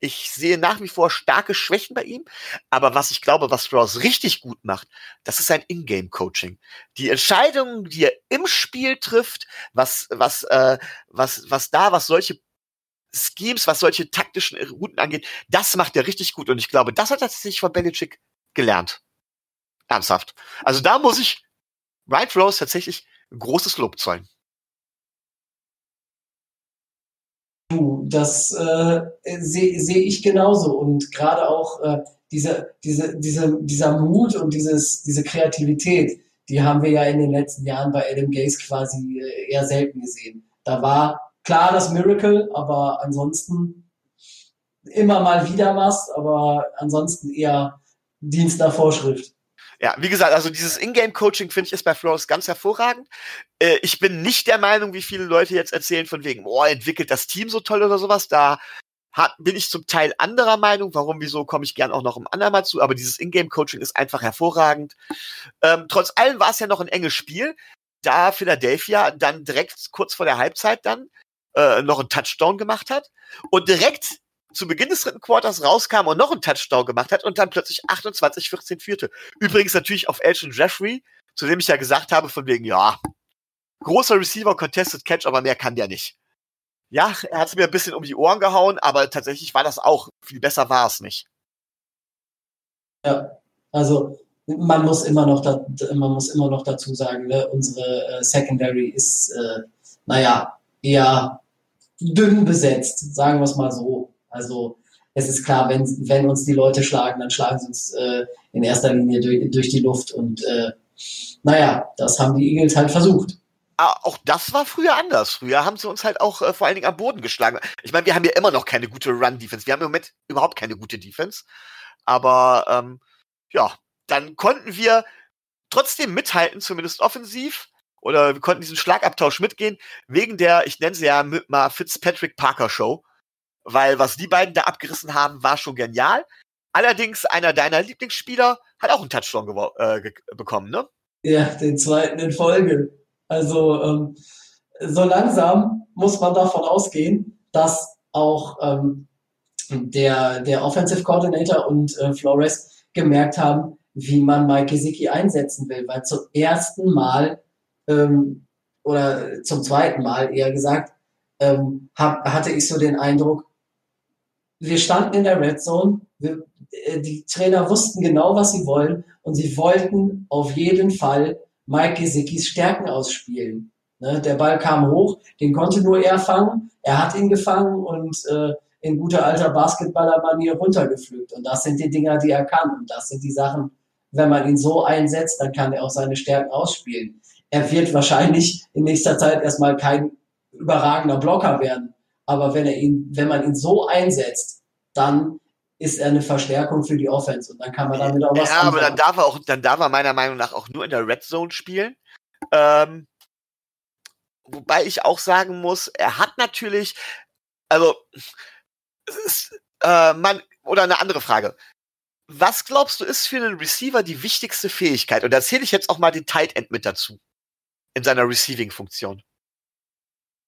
Ich sehe nach wie vor starke Schwächen bei ihm. Aber was ich glaube, was Ross richtig gut macht, das ist sein Ingame-Coaching. Die Entscheidungen, die er im Spiel trifft, was, was, äh, was, was da, was solche Schemes, was solche taktischen Routen angeht, das macht er richtig gut. Und ich glaube, das hat er sich von Belichick gelernt. Ernsthaft. Also da muss ich Wright Rose tatsächlich großes Lob zollen. Du, das äh, sehe seh ich genauso und gerade auch äh, diese, diese, diese, dieser Mut und dieses, diese Kreativität, die haben wir ja in den letzten Jahren bei Adam Gaze quasi äh, eher selten gesehen. Da war klar das Miracle, aber ansonsten immer mal wieder was, aber ansonsten eher Dienst nach Vorschrift. Ja, wie gesagt, also dieses Ingame-Coaching finde ich ist bei Flores ganz hervorragend. Äh, ich bin nicht der Meinung, wie viele Leute jetzt erzählen von wegen, oh, entwickelt das Team so toll oder sowas. Da hat, bin ich zum Teil anderer Meinung. Warum, wieso, komme ich gern auch noch im andermal zu. Aber dieses Ingame-Coaching ist einfach hervorragend. Ähm, trotz allem war es ja noch ein enges Spiel, da Philadelphia dann direkt kurz vor der Halbzeit dann äh, noch einen Touchdown gemacht hat und direkt zu Beginn des dritten Quarters rauskam und noch einen Touchdown gemacht hat und dann plötzlich 28-14 führte. Übrigens natürlich auf Elton Jeffrey, zu dem ich ja gesagt habe, von wegen, ja, großer Receiver, Contested Catch, aber mehr kann der nicht. Ja, er hat es mir ein bisschen um die Ohren gehauen, aber tatsächlich war das auch, viel besser war es nicht. Ja, also man muss immer noch, da, man muss immer noch dazu sagen, ne, unsere äh, Secondary ist, äh, naja, eher dünn besetzt, sagen wir es mal so. Also es ist klar, wenn, wenn uns die Leute schlagen, dann schlagen sie uns äh, in erster Linie durch, durch die Luft. Und äh, naja, das haben die Eagles halt versucht. Ah, auch das war früher anders. Früher haben sie uns halt auch äh, vor allen Dingen am Boden geschlagen. Ich meine, wir haben ja immer noch keine gute Run-Defense. Wir haben im Moment überhaupt keine gute Defense. Aber ähm, ja, dann konnten wir trotzdem mithalten, zumindest offensiv. oder wir konnten diesen Schlagabtausch mitgehen, wegen der, ich nenne sie ja mal Fitzpatrick Parker Show. Weil was die beiden da abgerissen haben, war schon genial. Allerdings, einer deiner Lieblingsspieler hat auch einen Touchdown äh, bekommen, ne? Ja, den zweiten in Folge. Also ähm, so langsam muss man davon ausgehen, dass auch ähm, der, der Offensive Coordinator und äh, Flores gemerkt haben, wie man Mike Gesicki einsetzen will, weil zum ersten Mal ähm, oder zum zweiten Mal eher gesagt, ähm, hab, hatte ich so den Eindruck, wir standen in der Red Zone, wir, äh, die Trainer wussten genau, was sie wollen und sie wollten auf jeden Fall Mike Gesickis Stärken ausspielen. Ne, der Ball kam hoch, den konnte nur er fangen, er hat ihn gefangen und äh, in guter alter Basketballermanier runtergepflügt. Und das sind die Dinger, die er kann. Und das sind die Sachen, wenn man ihn so einsetzt, dann kann er auch seine Stärken ausspielen. Er wird wahrscheinlich in nächster Zeit erstmal kein überragender Blocker werden. Aber wenn er ihn, wenn man ihn so einsetzt, dann ist er eine Verstärkung für die Offense und dann kann man damit auch was Ja, aber dann darf er auch, dann darf er meiner Meinung nach auch nur in der Red Zone spielen. Ähm, wobei ich auch sagen muss, er hat natürlich, also ist, äh, man, oder eine andere Frage. Was glaubst du, ist für einen Receiver die wichtigste Fähigkeit? Und da zähle ich jetzt auch mal den Tight End mit dazu. In seiner Receiving-Funktion.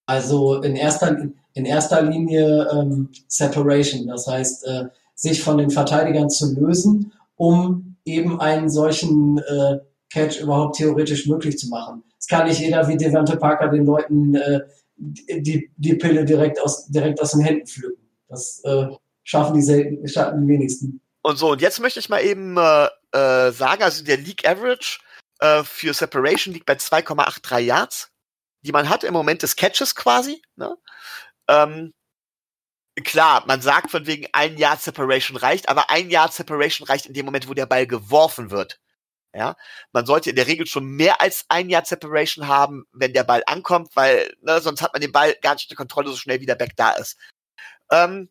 Also in erster, in erster Linie ähm, Separation, das heißt, äh, sich von den Verteidigern zu lösen, um eben einen solchen äh, Catch überhaupt theoretisch möglich zu machen. Es kann nicht jeder wie Devante Parker den Leuten äh, die, die Pille direkt aus, direkt aus den Händen pflücken. Das äh, schaffen die selten, schaffen die wenigsten. Und so, und jetzt möchte ich mal eben äh, äh sagen, also der League Average für Separation liegt bei 2,83 Yards die man hat im Moment des Catches quasi. Ne? Ähm, klar, man sagt von wegen ein Jahr Separation reicht, aber ein Jahr Separation reicht in dem Moment, wo der Ball geworfen wird. Ja, man sollte in der Regel schon mehr als ein Jahr Separation haben, wenn der Ball ankommt, weil ne, sonst hat man den Ball gar nicht unter Kontrolle, so schnell wie der Back da ist. Ähm,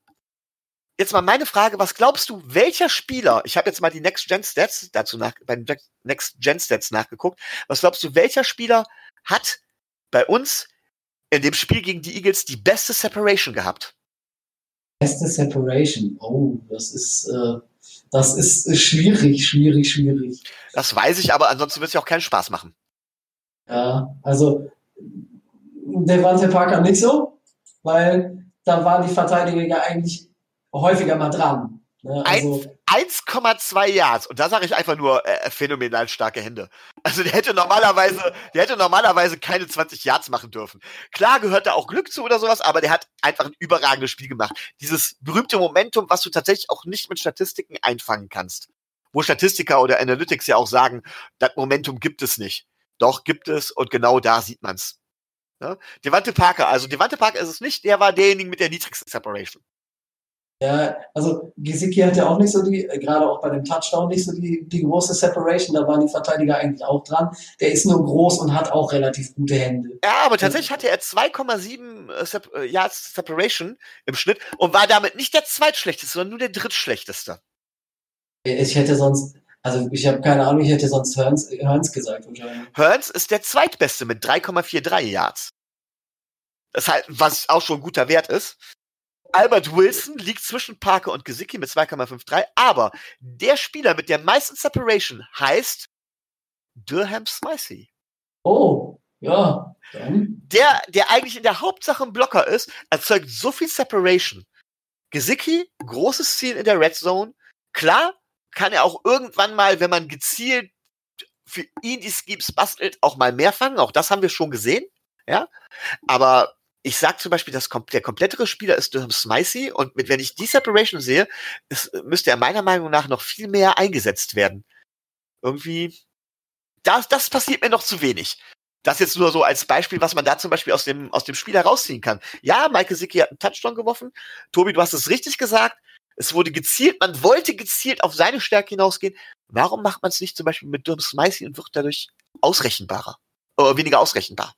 jetzt mal meine Frage, was glaubst du, welcher Spieler, ich habe jetzt mal die Next Gen Stats dazu nach, bei Next Gen Stats nachgeguckt, was glaubst du, welcher Spieler hat bei uns in dem Spiel gegen die Eagles die beste Separation gehabt. Beste Separation, oh, das ist, äh, das ist schwierig, schwierig, schwierig. Das weiß ich, aber ansonsten wird es ja auch keinen Spaß machen. Ja, also Devante Parker nicht so, weil da waren die Verteidiger eigentlich häufiger mal dran. Ne? Also, 1,2 Yards. Und da sage ich einfach nur äh, phänomenal starke Hände. Also der hätte normalerweise, der hätte normalerweise keine 20 Yards machen dürfen. Klar gehört da auch Glück zu oder sowas, aber der hat einfach ein überragendes Spiel gemacht. Dieses berühmte Momentum, was du tatsächlich auch nicht mit Statistiken einfangen kannst. Wo Statistiker oder Analytics ja auch sagen, das Momentum gibt es nicht. Doch gibt es und genau da sieht man's. Ne? Devante Parker, also Devante Parker ist es nicht, der war derjenige mit der niedrigsten Separation. Ja, also Gesicki hatte auch nicht so die, äh, gerade auch bei dem Touchdown nicht so die, die große Separation, da waren die Verteidiger eigentlich auch dran. Der ist nur groß und hat auch relativ gute Hände. Ja, aber tatsächlich hatte er 2,7 äh, äh, Yards Separation im Schnitt und war damit nicht der zweitschlechteste, sondern nur der drittschlechteste. Ich hätte sonst, also ich habe keine Ahnung, ich hätte sonst Hearns, Hearns gesagt wahrscheinlich. Hearns ist der zweitbeste mit 3,43 Yards. Das halt, was auch schon ein guter Wert ist. Albert Wilson liegt zwischen Parker und Gesicki mit 2,53, aber der Spieler mit der meisten Separation heißt Durham Smythe. Oh, ja. Dann. Der, der eigentlich in der Hauptsache ein Blocker ist, erzeugt so viel Separation. Gesicki, großes Ziel in der Red Zone. Klar, kann er auch irgendwann mal, wenn man gezielt für ihn die Schemes bastelt, auch mal mehr fangen. Auch das haben wir schon gesehen. Ja. Aber ich sag zum Beispiel, dass der komplettere Spieler ist Durham Smicey und mit, wenn ich die Separation sehe, ist, müsste er meiner Meinung nach noch viel mehr eingesetzt werden. Irgendwie, das, das passiert mir noch zu wenig. Das jetzt nur so als Beispiel, was man da zum Beispiel aus dem, aus dem Spiel herausziehen kann. Ja, Michael Sicki hat einen Touchdown geworfen. Tobi, du hast es richtig gesagt. Es wurde gezielt, man wollte gezielt auf seine Stärke hinausgehen. Warum macht man es nicht zum Beispiel mit Durham Smicey und wird dadurch ausrechenbarer? Oder weniger ausrechenbar?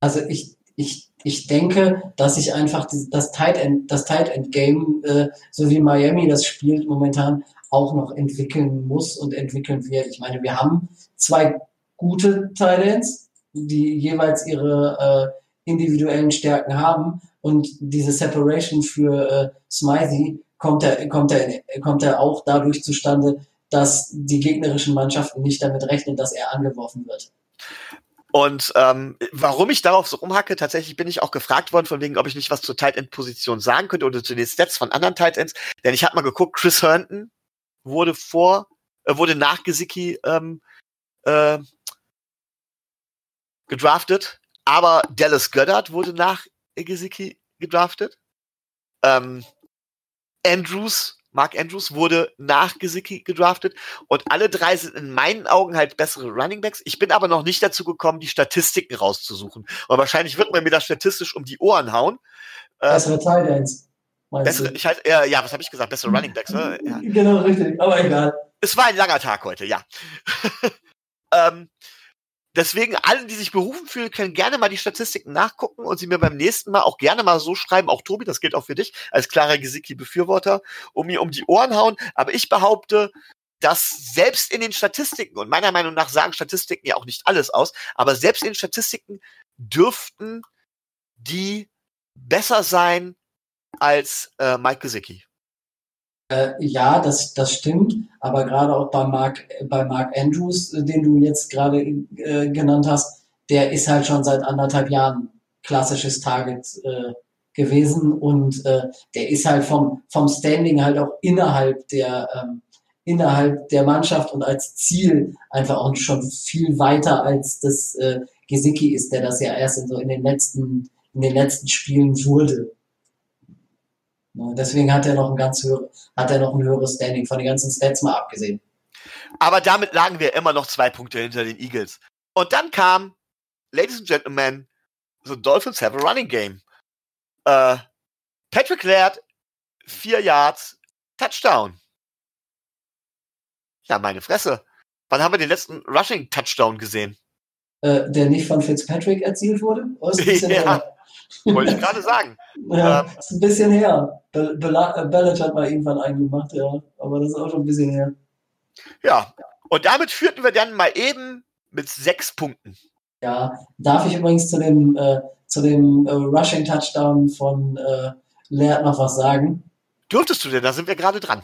Also ich, ich, ich denke, dass ich einfach das Tight End, das Tight End Game, äh, so wie Miami das spielt momentan, auch noch entwickeln muss und entwickeln wird. Ich meine, wir haben zwei gute Titans, die jeweils ihre äh, individuellen Stärken haben und diese Separation für äh, Smythe kommt er, kommt er, kommt er auch dadurch zustande, dass die gegnerischen Mannschaften nicht damit rechnen, dass er angeworfen wird. Und ähm, warum ich darauf so rumhacke, tatsächlich bin ich auch gefragt worden, von wegen, ob ich nicht was zur Tight End Position sagen könnte oder zu den Stats von anderen Tight Ends. Denn ich habe mal geguckt, Chris Herndon wurde vor, äh, wurde nach Gesicki ähm, äh, gedraftet, aber Dallas Goddard wurde nach Gesicki gedraftet. Ähm, Andrews Mark Andrews wurde nach Gesicki gedraftet und alle drei sind in meinen Augen halt bessere Running Backs. Ich bin aber noch nicht dazu gekommen, die Statistiken rauszusuchen. Und wahrscheinlich wird man mir das statistisch um die Ohren hauen. Ähm, bessere Tight Ends. Bessere, ich halt, äh, ja, was habe ich gesagt? Bessere Running Backs, ne? Ja. Genau, richtig, aber egal. Es war ein langer Tag heute, ja. ähm, Deswegen, alle, die sich berufen fühlen, können gerne mal die Statistiken nachgucken und sie mir beim nächsten Mal auch gerne mal so schreiben, auch Tobi, das gilt auch für dich, als klarer Gesicki-Befürworter, um mir um die Ohren hauen. Aber ich behaupte, dass selbst in den Statistiken, und meiner Meinung nach sagen Statistiken ja auch nicht alles aus, aber selbst in den Statistiken dürften die besser sein als äh, Mike Gesicki. Äh, ja, das, das stimmt, aber gerade auch bei Mark, bei Mark Andrews, äh, den du jetzt gerade äh, genannt hast, der ist halt schon seit anderthalb Jahren klassisches Target äh, gewesen und äh, der ist halt vom, vom Standing halt auch innerhalb der, ähm, innerhalb der Mannschaft und als Ziel einfach auch schon viel weiter als das äh, Gesicki ist, der das ja erst in, so in den letzten, in den letzten Spielen wurde. Ne, deswegen hat er noch ein ganz höher, hat er noch ein höheres Standing von den ganzen Stats mal abgesehen. Aber damit lagen wir immer noch zwei Punkte hinter den Eagles. Und dann kam, Ladies and Gentlemen, the Dolphins have a running game. Äh, Patrick Laird, vier Yards, Touchdown. Ja, meine Fresse. Wann haben wir den letzten Rushing Touchdown gesehen? Äh, der nicht von Fitzpatrick erzielt wurde? Oh, ja. Wollte ich gerade sagen. Ja, ähm, ist ein bisschen her. Be Be Bellet hat mal irgendwann einen gemacht, ja. Aber das ist auch schon ein bisschen her. Ja, und damit führten wir dann mal eben mit sechs Punkten. Ja, darf ich übrigens zu dem, äh, zu dem äh, Rushing Touchdown von äh, Laird noch was sagen? Dürftest du denn? Da sind wir gerade dran.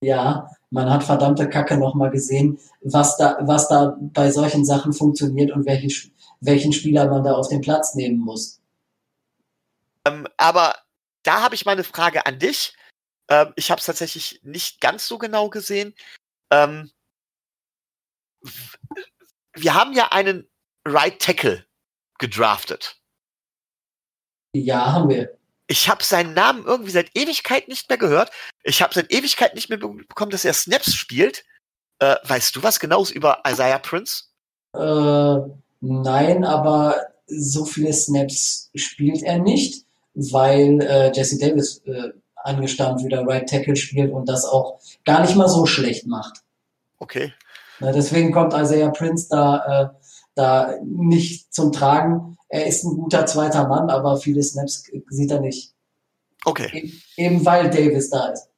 Ja, man hat verdammte Kacke nochmal gesehen, was da, was da bei solchen Sachen funktioniert und welche, welchen Spieler man da auf den Platz nehmen muss. Ähm, aber da habe ich mal eine Frage an dich. Ähm, ich habe es tatsächlich nicht ganz so genau gesehen. Ähm, wir haben ja einen Right Tackle gedraftet. Ja, haben wir. Ich habe seinen Namen irgendwie seit Ewigkeit nicht mehr gehört. Ich habe seit Ewigkeit nicht mehr bekommen, dass er Snaps spielt. Äh, weißt du was genaues über Isaiah Prince? Äh, nein, aber so viele Snaps spielt er nicht weil äh, Jesse Davis äh, angestanden wieder Right Tackle spielt und das auch gar nicht mal so schlecht macht. Okay. Na, deswegen kommt Isaiah Prince da, äh, da nicht zum Tragen. Er ist ein guter zweiter Mann, aber viele Snaps sieht er nicht. Okay. Eben, eben weil Davis da ist.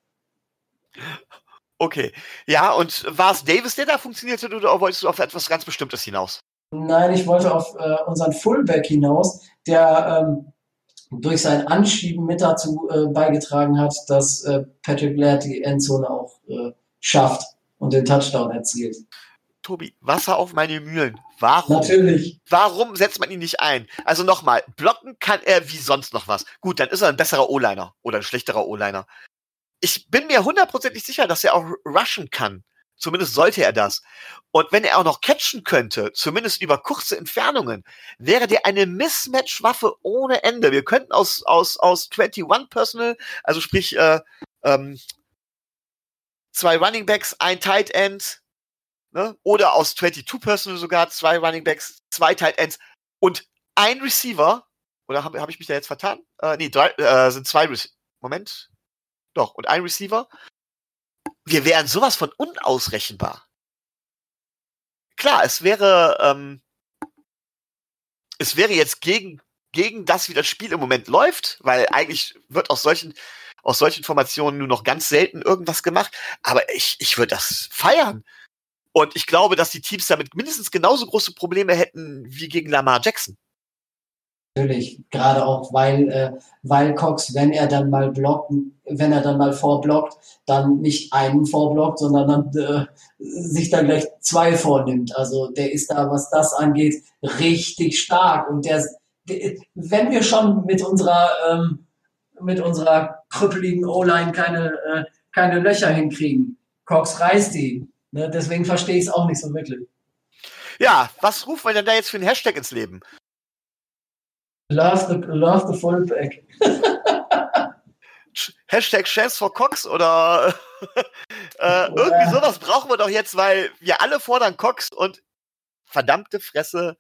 Okay. Ja, und war es Davis, der da funktionierte, oder wolltest du auf etwas ganz Bestimmtes hinaus? Nein, ich wollte auf äh, unseren Fullback hinaus, der ähm, durch sein Anschieben mit dazu äh, beigetragen hat, dass äh, Patrick Laird die Endzone auch äh, schafft und den Touchdown erzielt. Tobi, Wasser auf meine Mühlen. Warum? Natürlich. Warum setzt man ihn nicht ein? Also nochmal, blocken kann er wie sonst noch was. Gut, dann ist er ein besserer O-Liner oder ein schlechterer O-Liner. Ich bin mir hundertprozentig sicher, dass er auch rushen kann. Zumindest sollte er das. Und wenn er auch noch catchen könnte, zumindest über kurze Entfernungen, wäre der eine Mismatch-Waffe ohne Ende. Wir könnten aus, aus, aus 21 Personal, also sprich, äh, ähm, zwei Running Backs, ein Tight End, ne? oder aus 22 Personal sogar zwei Running Backs, zwei Tight Ends und ein Receiver, oder habe hab ich mich da jetzt vertan? Äh, nee, drei, äh, sind zwei Receiver. Moment. Doch, und ein Receiver wir wären sowas von unausrechenbar. Klar, es wäre, ähm, es wäre jetzt gegen, gegen das, wie das Spiel im Moment läuft, weil eigentlich wird aus solchen, aus solchen Formationen nur noch ganz selten irgendwas gemacht, aber ich, ich würde das feiern. Und ich glaube, dass die Teams damit mindestens genauso große Probleme hätten wie gegen Lamar Jackson. Natürlich, gerade auch, weil, äh, weil Cox, wenn er dann mal blockt, wenn er dann mal vorblockt, dann nicht einen vorblockt, sondern dann äh, sich dann gleich zwei vornimmt. Also der ist da, was das angeht, richtig stark. Und der, der wenn wir schon mit unserer ähm, mit unserer krüppeligen O-Line keine, äh, keine Löcher hinkriegen, Cox reißt die. Ne? Deswegen verstehe ich es auch nicht so wirklich. Ja, was rufen wir denn da jetzt für einen Hashtag ins Leben? Love the, love the fullback. Hashtag Chance for Cox oder äh, irgendwie sowas brauchen wir doch jetzt, weil wir alle fordern Cox und verdammte Fresse.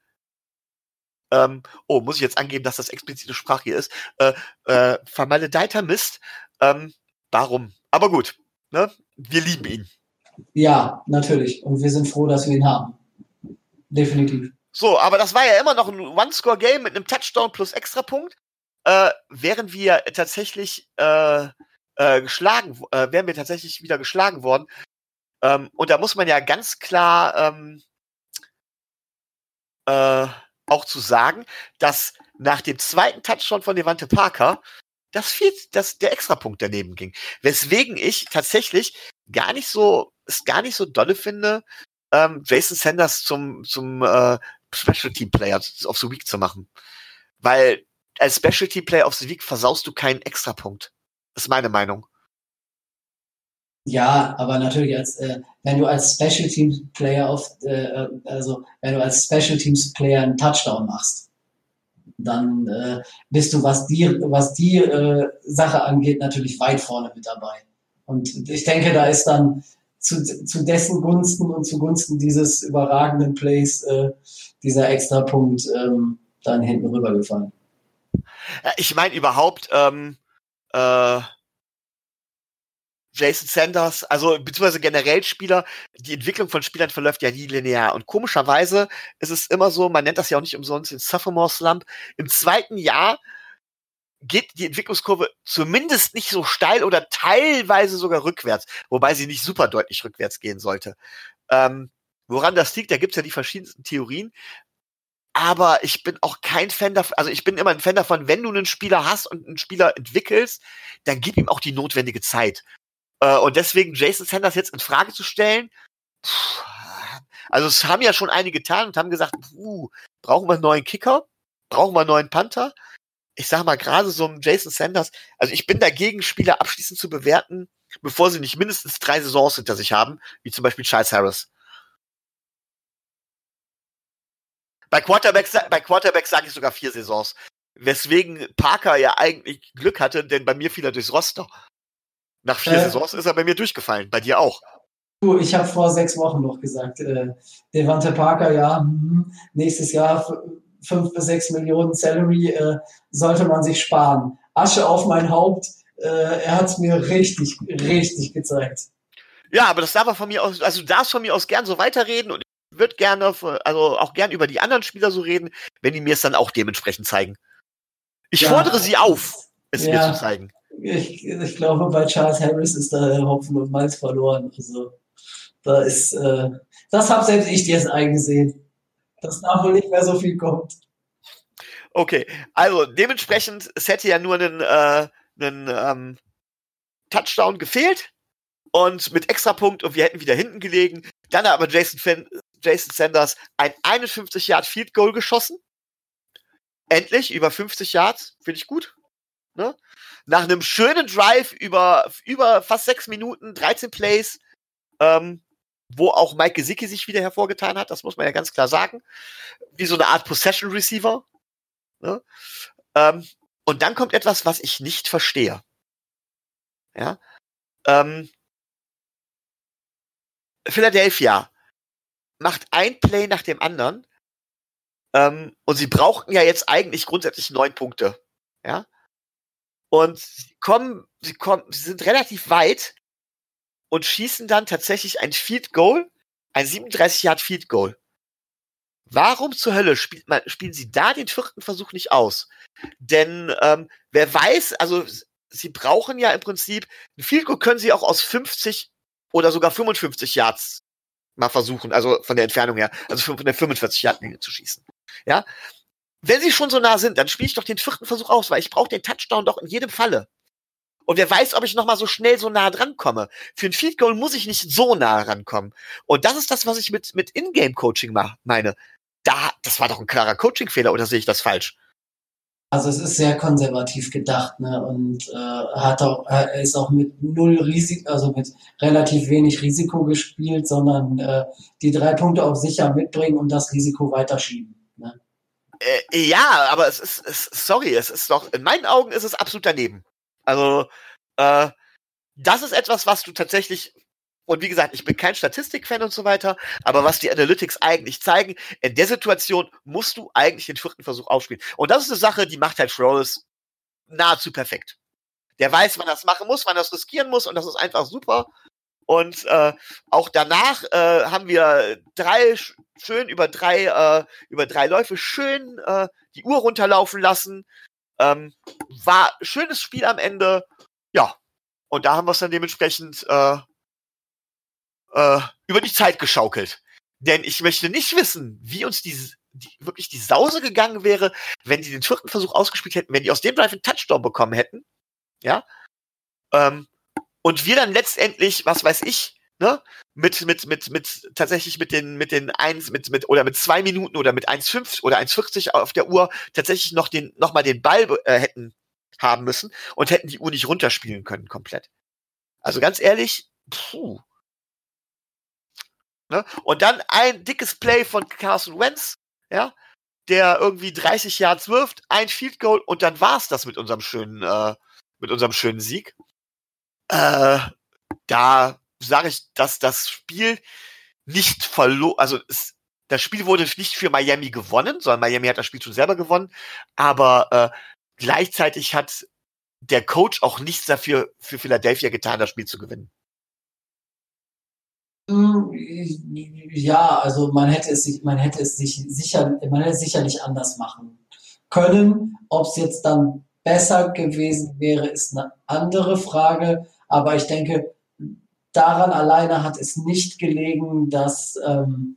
Ähm, oh, muss ich jetzt angeben, dass das explizite Sprache hier ist? Äh, äh, vermaledeiter Mist. Ähm, warum? Aber gut, ne? wir lieben ihn. Ja, natürlich. Und wir sind froh, dass wir ihn haben. Definitiv. So, aber das war ja immer noch ein One-Score-Game mit einem Touchdown plus Extrapunkt. Äh, wären wir tatsächlich äh, äh, geschlagen, äh, wären wir tatsächlich wieder geschlagen worden. Ähm, und da muss man ja ganz klar ähm, äh, auch zu sagen, dass nach dem zweiten Touchdown von Devante Parker das viel, dass der Extrapunkt daneben ging. Weswegen ich tatsächlich gar nicht so, es gar nicht so dolle finde, ähm, Jason Sanders zum, zum äh, Special Team Player of the Week zu machen. Weil als Special Team Player of the Week versaust du keinen Extrapunkt. Das ist meine Meinung. Ja, aber natürlich als äh, wenn du als Special Teams Player auf äh, also wenn du als Special Teams Player einen Touchdown machst, dann äh, bist du was die was die äh, Sache angeht natürlich weit vorne mit dabei. Und ich denke, da ist dann zu, zu dessen Gunsten und zugunsten dieses überragenden Plays äh, dieser Extrapunkt ähm, dann hinten rübergefallen. Ich meine überhaupt, ähm, äh, Jason Sanders, also beziehungsweise generell Spieler, die Entwicklung von Spielern verläuft ja nie linear. Und komischerweise ist es immer so, man nennt das ja auch nicht umsonst den Sophomore Slump. Im zweiten Jahr geht die Entwicklungskurve zumindest nicht so steil oder teilweise sogar rückwärts, wobei sie nicht super deutlich rückwärts gehen sollte. Ähm, woran das liegt, da gibt's ja die verschiedensten Theorien. Aber ich bin auch kein Fan davon, also ich bin immer ein Fan davon, wenn du einen Spieler hast und einen Spieler entwickelst, dann gib ihm auch die notwendige Zeit. Äh, und deswegen Jason Sanders jetzt in Frage zu stellen, pff, also es haben ja schon einige getan und haben gesagt, puh, brauchen wir einen neuen Kicker? Brauchen wir einen neuen Panther? Ich sag mal, gerade so ein Jason Sanders, also ich bin dagegen, Spieler abschließend zu bewerten, bevor sie nicht mindestens drei Saisons hinter sich haben, wie zum Beispiel Charles Harris. Bei Quarterbacks, bei Quarterbacks sage ich sogar vier Saisons. Weswegen Parker ja eigentlich Glück hatte, denn bei mir fiel er durchs Roster. Nach vier äh, Saisons ist er bei mir durchgefallen. Bei dir auch. Du, ich habe vor sechs Wochen noch gesagt, äh, Devante Parker, ja, mh, nächstes Jahr fünf bis sechs Millionen Salary äh, sollte man sich sparen. Asche auf mein Haupt. Äh, er hat es mir richtig, richtig gezeigt. Ja, aber das darf er von mir aus, also du darfst von mir aus gern so weiterreden und würde gerne, also auch gern über die anderen Spieler so reden, wenn die mir es dann auch dementsprechend zeigen. Ich ja, fordere sie auf, es ja, mir zu zeigen. Ich, ich glaube, bei Charles Harris ist da Hopfen und Malz verloren. Also da ist, äh, das habe selbst ich jetzt eingesehen. Dass da wohl nicht mehr so viel kommt. Okay, also dementsprechend, es hätte ja nur einen, äh, einen ähm, Touchdown gefehlt und mit Extrapunkt und wir hätten wieder hinten gelegen. Dann hat aber Jason, Finn, Jason Sanders ein 51 Yard Field Goal geschossen. Endlich über 50 Yards, finde ich gut. Ne? Nach einem schönen Drive über, über fast sechs Minuten, 13 Plays, ähm, wo auch Mike Gesicki sich wieder hervorgetan hat, das muss man ja ganz klar sagen. Wie so eine Art Possession Receiver. Ne? Ähm, und dann kommt etwas, was ich nicht verstehe. Ja. Ähm, Philadelphia macht ein Play nach dem anderen. Ähm, und sie brauchten ja jetzt eigentlich grundsätzlich neun Punkte. Ja. Und sie kommen, sie kommen, sie sind relativ weit und schießen dann tatsächlich ein Field Goal, ein 37 Yard Field Goal. Warum zur Hölle spielt man, spielen sie da den vierten Versuch nicht aus? Denn ähm, wer weiß, also sie brauchen ja im Prinzip, ein Field Goal können sie auch aus 50 oder sogar 55 Yards mal versuchen, also von der Entfernung her, also von der 45 Yard Linie zu schießen. Ja, wenn sie schon so nah sind, dann spiele ich doch den vierten Versuch aus, weil ich brauche den Touchdown doch in jedem Falle. Und wer weiß, ob ich noch mal so schnell so nah dran komme. Für ein Field Goal muss ich nicht so nah rankommen. Und das ist das, was ich mit mit Ingame Coaching meine. Da, das war doch ein klarer Coaching-Fehler, oder sehe ich das falsch? Also es ist sehr konservativ gedacht, ne? Und äh, hat auch, er ist auch mit null Risiko, also mit relativ wenig Risiko gespielt, sondern äh, die drei Punkte auch sicher mitbringen und das Risiko weiterschieben. Ne? Äh, ja, aber es ist, es, sorry, es ist doch, in meinen Augen ist es absolut daneben. Also, äh, das ist etwas, was du tatsächlich, und wie gesagt, ich bin kein Statistikfan und so weiter, aber was die Analytics eigentlich zeigen, in der Situation musst du eigentlich den vierten Versuch aufspielen. Und das ist eine Sache, die macht halt Flores nahezu perfekt. Der weiß, wann das machen muss, wann das riskieren muss, und das ist einfach super. Und äh, auch danach äh, haben wir drei schön über drei äh, über drei Läufe schön äh, die Uhr runterlaufen lassen. Ähm, war schönes Spiel am Ende. Ja, und da haben wir es dann dementsprechend äh, äh, über die Zeit geschaukelt. Denn ich möchte nicht wissen, wie uns die, die, wirklich die Sause gegangen wäre, wenn die den vierten Versuch ausgespielt hätten, wenn die aus dem Drive einen Touchdown bekommen hätten. Ja. Ähm, und wir dann letztendlich, was weiß ich, ne, mit, mit, mit, mit, tatsächlich mit den, mit den eins, mit, mit, oder mit zwei Minuten oder mit 1,5 oder 1,40 auf der Uhr tatsächlich noch den, noch mal den Ball äh, hätten haben müssen und hätten die Uhr nicht runterspielen können komplett. Also ganz ehrlich, puh. Ne? Und dann ein dickes Play von Carson Wentz, ja, der irgendwie 30 Yards wirft, ein Field Goal und dann war's das mit unserem schönen, äh, mit unserem schönen Sieg äh, da sage ich, dass das Spiel nicht verloren, also es, das Spiel wurde nicht für Miami gewonnen, sondern Miami hat das Spiel schon selber gewonnen, aber äh, gleichzeitig hat der Coach auch nichts dafür für Philadelphia getan, das Spiel zu gewinnen. Hm, ja, also man hätte es sich, man hätte es sich sicher, man hätte es sicherlich anders machen können. Ob es jetzt dann besser gewesen wäre, ist eine andere Frage. Aber ich denke, daran alleine hat es nicht gelegen, dass, ähm,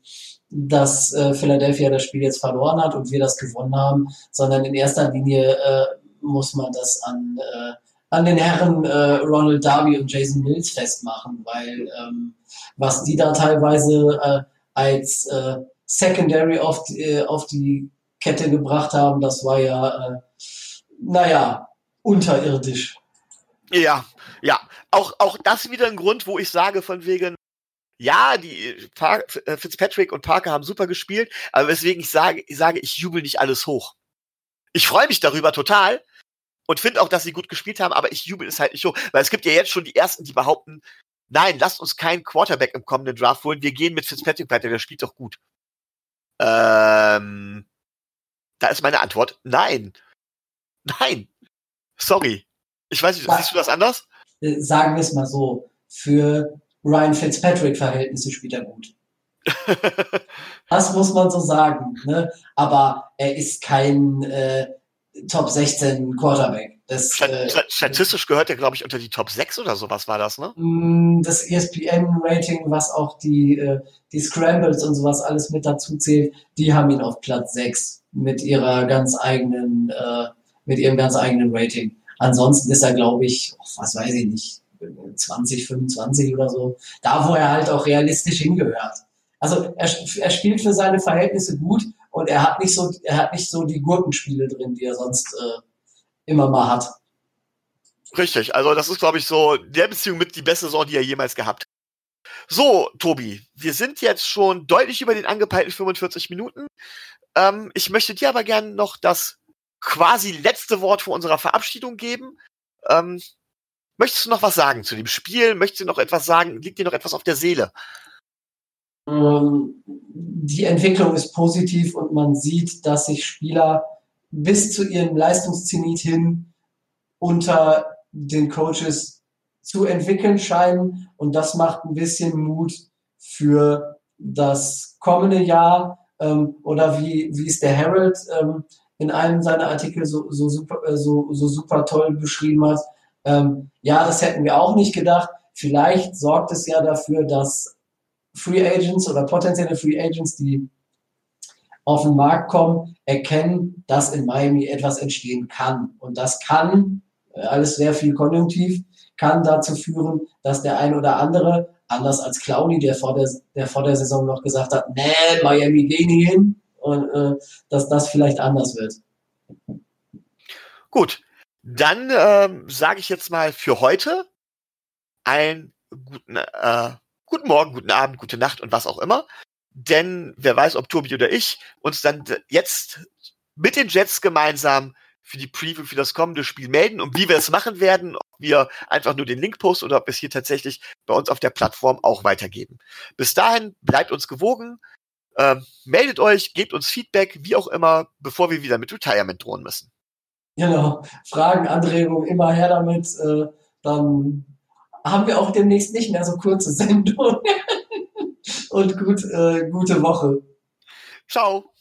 dass äh, Philadelphia das Spiel jetzt verloren hat und wir das gewonnen haben, sondern in erster Linie äh, muss man das an, äh, an den Herren äh, Ronald Darby und Jason Mills festmachen, weil ähm, was die da teilweise äh, als äh, Secondary auf die, äh, auf die Kette gebracht haben, das war ja, äh, naja, unterirdisch. Ja, ja, auch, auch das wieder ein Grund, wo ich sage, von wegen, ja, die Par äh, Fitzpatrick und Parker haben super gespielt, aber weswegen ich sage, ich sage, ich jubel nicht alles hoch. Ich freue mich darüber total und finde auch, dass sie gut gespielt haben, aber ich jubel es halt nicht hoch, weil es gibt ja jetzt schon die ersten, die behaupten, nein, lasst uns keinen Quarterback im kommenden Draft holen, wir gehen mit Fitzpatrick weiter, der spielt doch gut. Ähm, da ist meine Antwort, nein. Nein. Sorry. Ich weiß nicht, siehst du das anders? Äh, sagen wir es mal so, für Ryan Fitzpatrick-Verhältnisse spielt er gut. das muss man so sagen. Ne? Aber er ist kein äh, Top 16 Quarterback. Das, äh, Statistisch gehört er, glaube ich, unter die Top 6 oder sowas war das, ne? Mm, das ESPN-Rating, was auch die, äh, die Scrambles und sowas alles mit dazu zählt, die haben ihn auf Platz 6 mit ihrer ganz eigenen, äh, mit ihrem ganz eigenen Rating. Ansonsten ist er, glaube ich, was weiß ich nicht, 20, 25 oder so, da wo er halt auch realistisch hingehört. Also er, er spielt für seine Verhältnisse gut und er hat nicht so, er hat nicht so die Gurkenspiele drin, die er sonst äh, immer mal hat. Richtig, also das ist, glaube ich, so der Beziehung mit die beste Saison, die er jemals gehabt hat. So, Tobi, wir sind jetzt schon deutlich über den angepeilten 45 Minuten. Ähm, ich möchte dir aber gerne noch das quasi letzte Wort vor unserer Verabschiedung geben. Ähm, möchtest du noch was sagen zu dem Spiel? Möchtest du noch etwas sagen? Liegt dir noch etwas auf der Seele? Ähm, die Entwicklung ist positiv und man sieht, dass sich Spieler bis zu ihrem Leistungszenit hin unter den Coaches zu entwickeln scheinen und das macht ein bisschen Mut für das kommende Jahr ähm, oder wie, wie es der Herald ähm, in einem seiner Artikel so, so, super, äh, so, so super toll beschrieben hat. Ähm, ja, das hätten wir auch nicht gedacht. Vielleicht sorgt es ja dafür, dass Free Agents oder potenzielle Free Agents, die auf den Markt kommen, erkennen, dass in Miami etwas entstehen kann. Und das kann, äh, alles sehr viel konjunktiv, kann dazu führen, dass der ein oder andere, anders als Clowny, der vor der, der vor der Saison noch gesagt hat, nee, Miami geh nie hin, und äh, dass das vielleicht anders wird. Gut, dann ähm, sage ich jetzt mal für heute einen guten, äh, guten Morgen, guten Abend, gute Nacht und was auch immer. Denn wer weiß, ob Tobi oder ich uns dann jetzt mit den Jets gemeinsam für die Preview für das kommende Spiel melden und wie wir es machen werden, ob wir einfach nur den Link posten oder ob wir es hier tatsächlich bei uns auf der Plattform auch weitergeben. Bis dahin bleibt uns gewogen, äh, meldet euch, gebt uns Feedback, wie auch immer, bevor wir wieder mit Retirement drohen müssen. Genau, Fragen, Anregungen, immer her damit. Äh, dann haben wir auch demnächst nicht mehr so kurze Sendungen. Und gut, äh, gute Woche. Ciao.